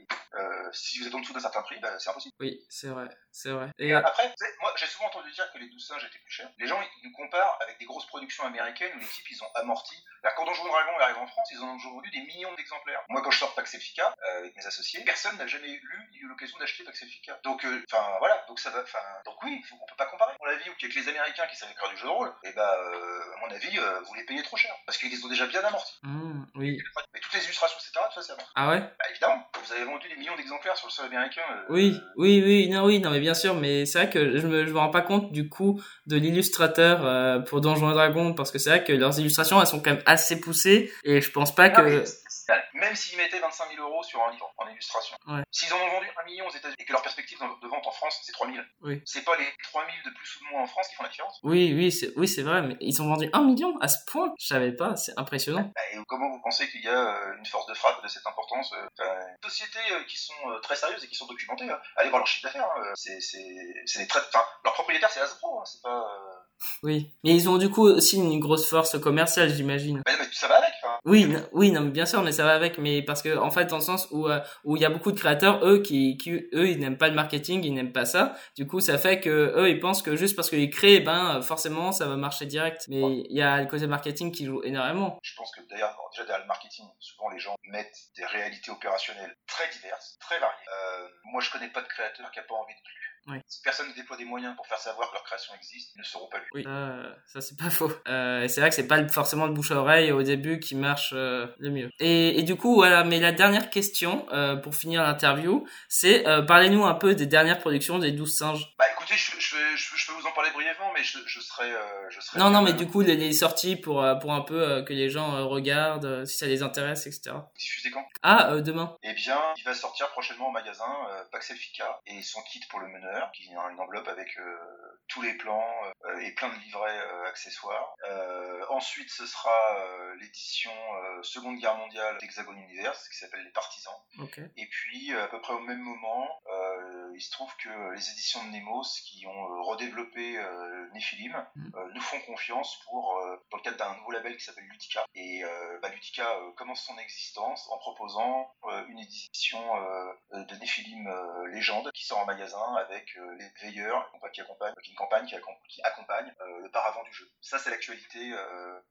si vous êtes en dessous d'un certain prix, ben, c'est impossible. Oui, c'est vrai, c'est vrai. Et, après, moi, j'ai souvent entendu dire que les 12 singes étaient plus chers. Les gens, ils nous comparent avec des grosses productions américaines où les types, ils ont amorti. Quand Donjon Dragon arrive en France, ils en ont vendu des millions d'exemplaires. Moi, quand je sors Paxelfica euh, avec mes associés, personne n'a jamais lu ni eu l'occasion d'acheter Paxelfica. Donc, euh, enfin, voilà. Donc ça va. Donc oui, faut, on peut pas comparer. On l'a vu qu'il y a que les Américains qui savaient faire du jeu de rôle. Et bah, euh, à mon avis, vous les payez trop cher parce qu'ils les ont déjà bien amortis. Mmh, oui. Mais toutes les illustrations, etc. Tout ça, c'est amorti. Ah ouais? Bah, évidemment. Vous avez vendu des millions d'exemplaires sur le sol américain. oui, oui, oui, non, oui, non, mais bien sûr. Mais c'est vrai que je me, je me rends pas compte du coût de l'illustrateur pour Donjons et Dragons parce que c'est vrai que leurs illustrations, elles sont quand même assez poussées et je pense pas que. Même s'ils mettaient 25 000 euros sur un livre en illustration, s'ils en ont vendu un million aux États-Unis et que leur perspective de vente en France c'est 3 000, oui. c'est pas les 3 000 de plus ou de moins en France qui font la différence? Oui, oui, c'est oui, vrai, mais ils ont vendu un million à ce point? Je savais pas, c'est impressionnant. Bah, et comment vous pensez qu'il y a euh, une force de frappe de cette importance euh, Sociétés euh, qui sont très sérieuses et qui sont documentées, hein? allez voir leur chiffre d'affaires, hein. c'est des très. Enfin, leur propriétaire c'est Hasbro, hein. c'est pas. Oui, mais ils ont du coup aussi une grosse force commerciale, j'imagine. Mais, mais, ça va avec. Oui, oui, non, bien sûr, mais ça va avec, mais parce que en fait, dans le sens où euh, où il y a beaucoup de créateurs, eux qui, qui eux, ils n'aiment pas le marketing, ils n'aiment pas ça. Du coup, ça fait que eux, ils pensent que juste parce qu'ils créent, ben forcément, ça va marcher direct. Mais il y a le côté marketing qui joue énormément. Je pense que d'ailleurs, déjà derrière le marketing, souvent les gens mettent des réalités opérationnelles très diverses, très variées. Euh, moi, je connais pas de créateur qui a pas envie de plus. Si personne ne déploie des moyens pour faire savoir que leur création existe, ils ne seront pas lus. Oui, ça c'est pas *laughs* faux. Euh, et c'est vrai que c'est pas forcément le bouche à oreille au début qui marche euh, le mieux. Et, et, du coup, voilà, mais la dernière question euh, pour finir l'interview, c'est euh, parlez-nous un peu des dernières productions des 12 singes. Bah écoutez, je, je, je, je peux vous en parler brièvement, mais je, serai, euh, je serai. Non, non, mais du coup, les, les sorties pour, pour un peu que les gens regardent, si ça les intéresse, etc. Diffusé quand? Ah, demain. Eh bien, il va sortir prochainement au magasin Paxelfica et son kit pour le meneur, qui est une enveloppe avec tous les plans et plein de livrets accessoires. ensuite, ce sera l'édition Seconde Guerre mondiale d'Hexagone Universe, qui s'appelle Les Partisans. Okay. Et puis, à peu près au même moment, il se trouve que les éditions de Qui ont redéveloppé Nephilim, mm. nous font confiance pour, dans le cadre d'un nouveau label qui s'appelle Ludica. Et bah, Ludica commence son existence en proposant une édition de Nephilim Légende qui sort en magasin avec les veilleurs qui accompagnent, qui, campagne, qui, qui accompagne le paravent du jeu. Ça, c'est l'actualité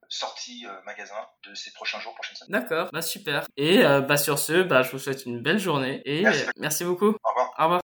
sortie magasin de ces prochains jours, prochaines semaines. D'accord, bah super. Et bah sur ce, bah je vous souhaite une belle journée et merci, merci beaucoup. Au revoir. Au revoir.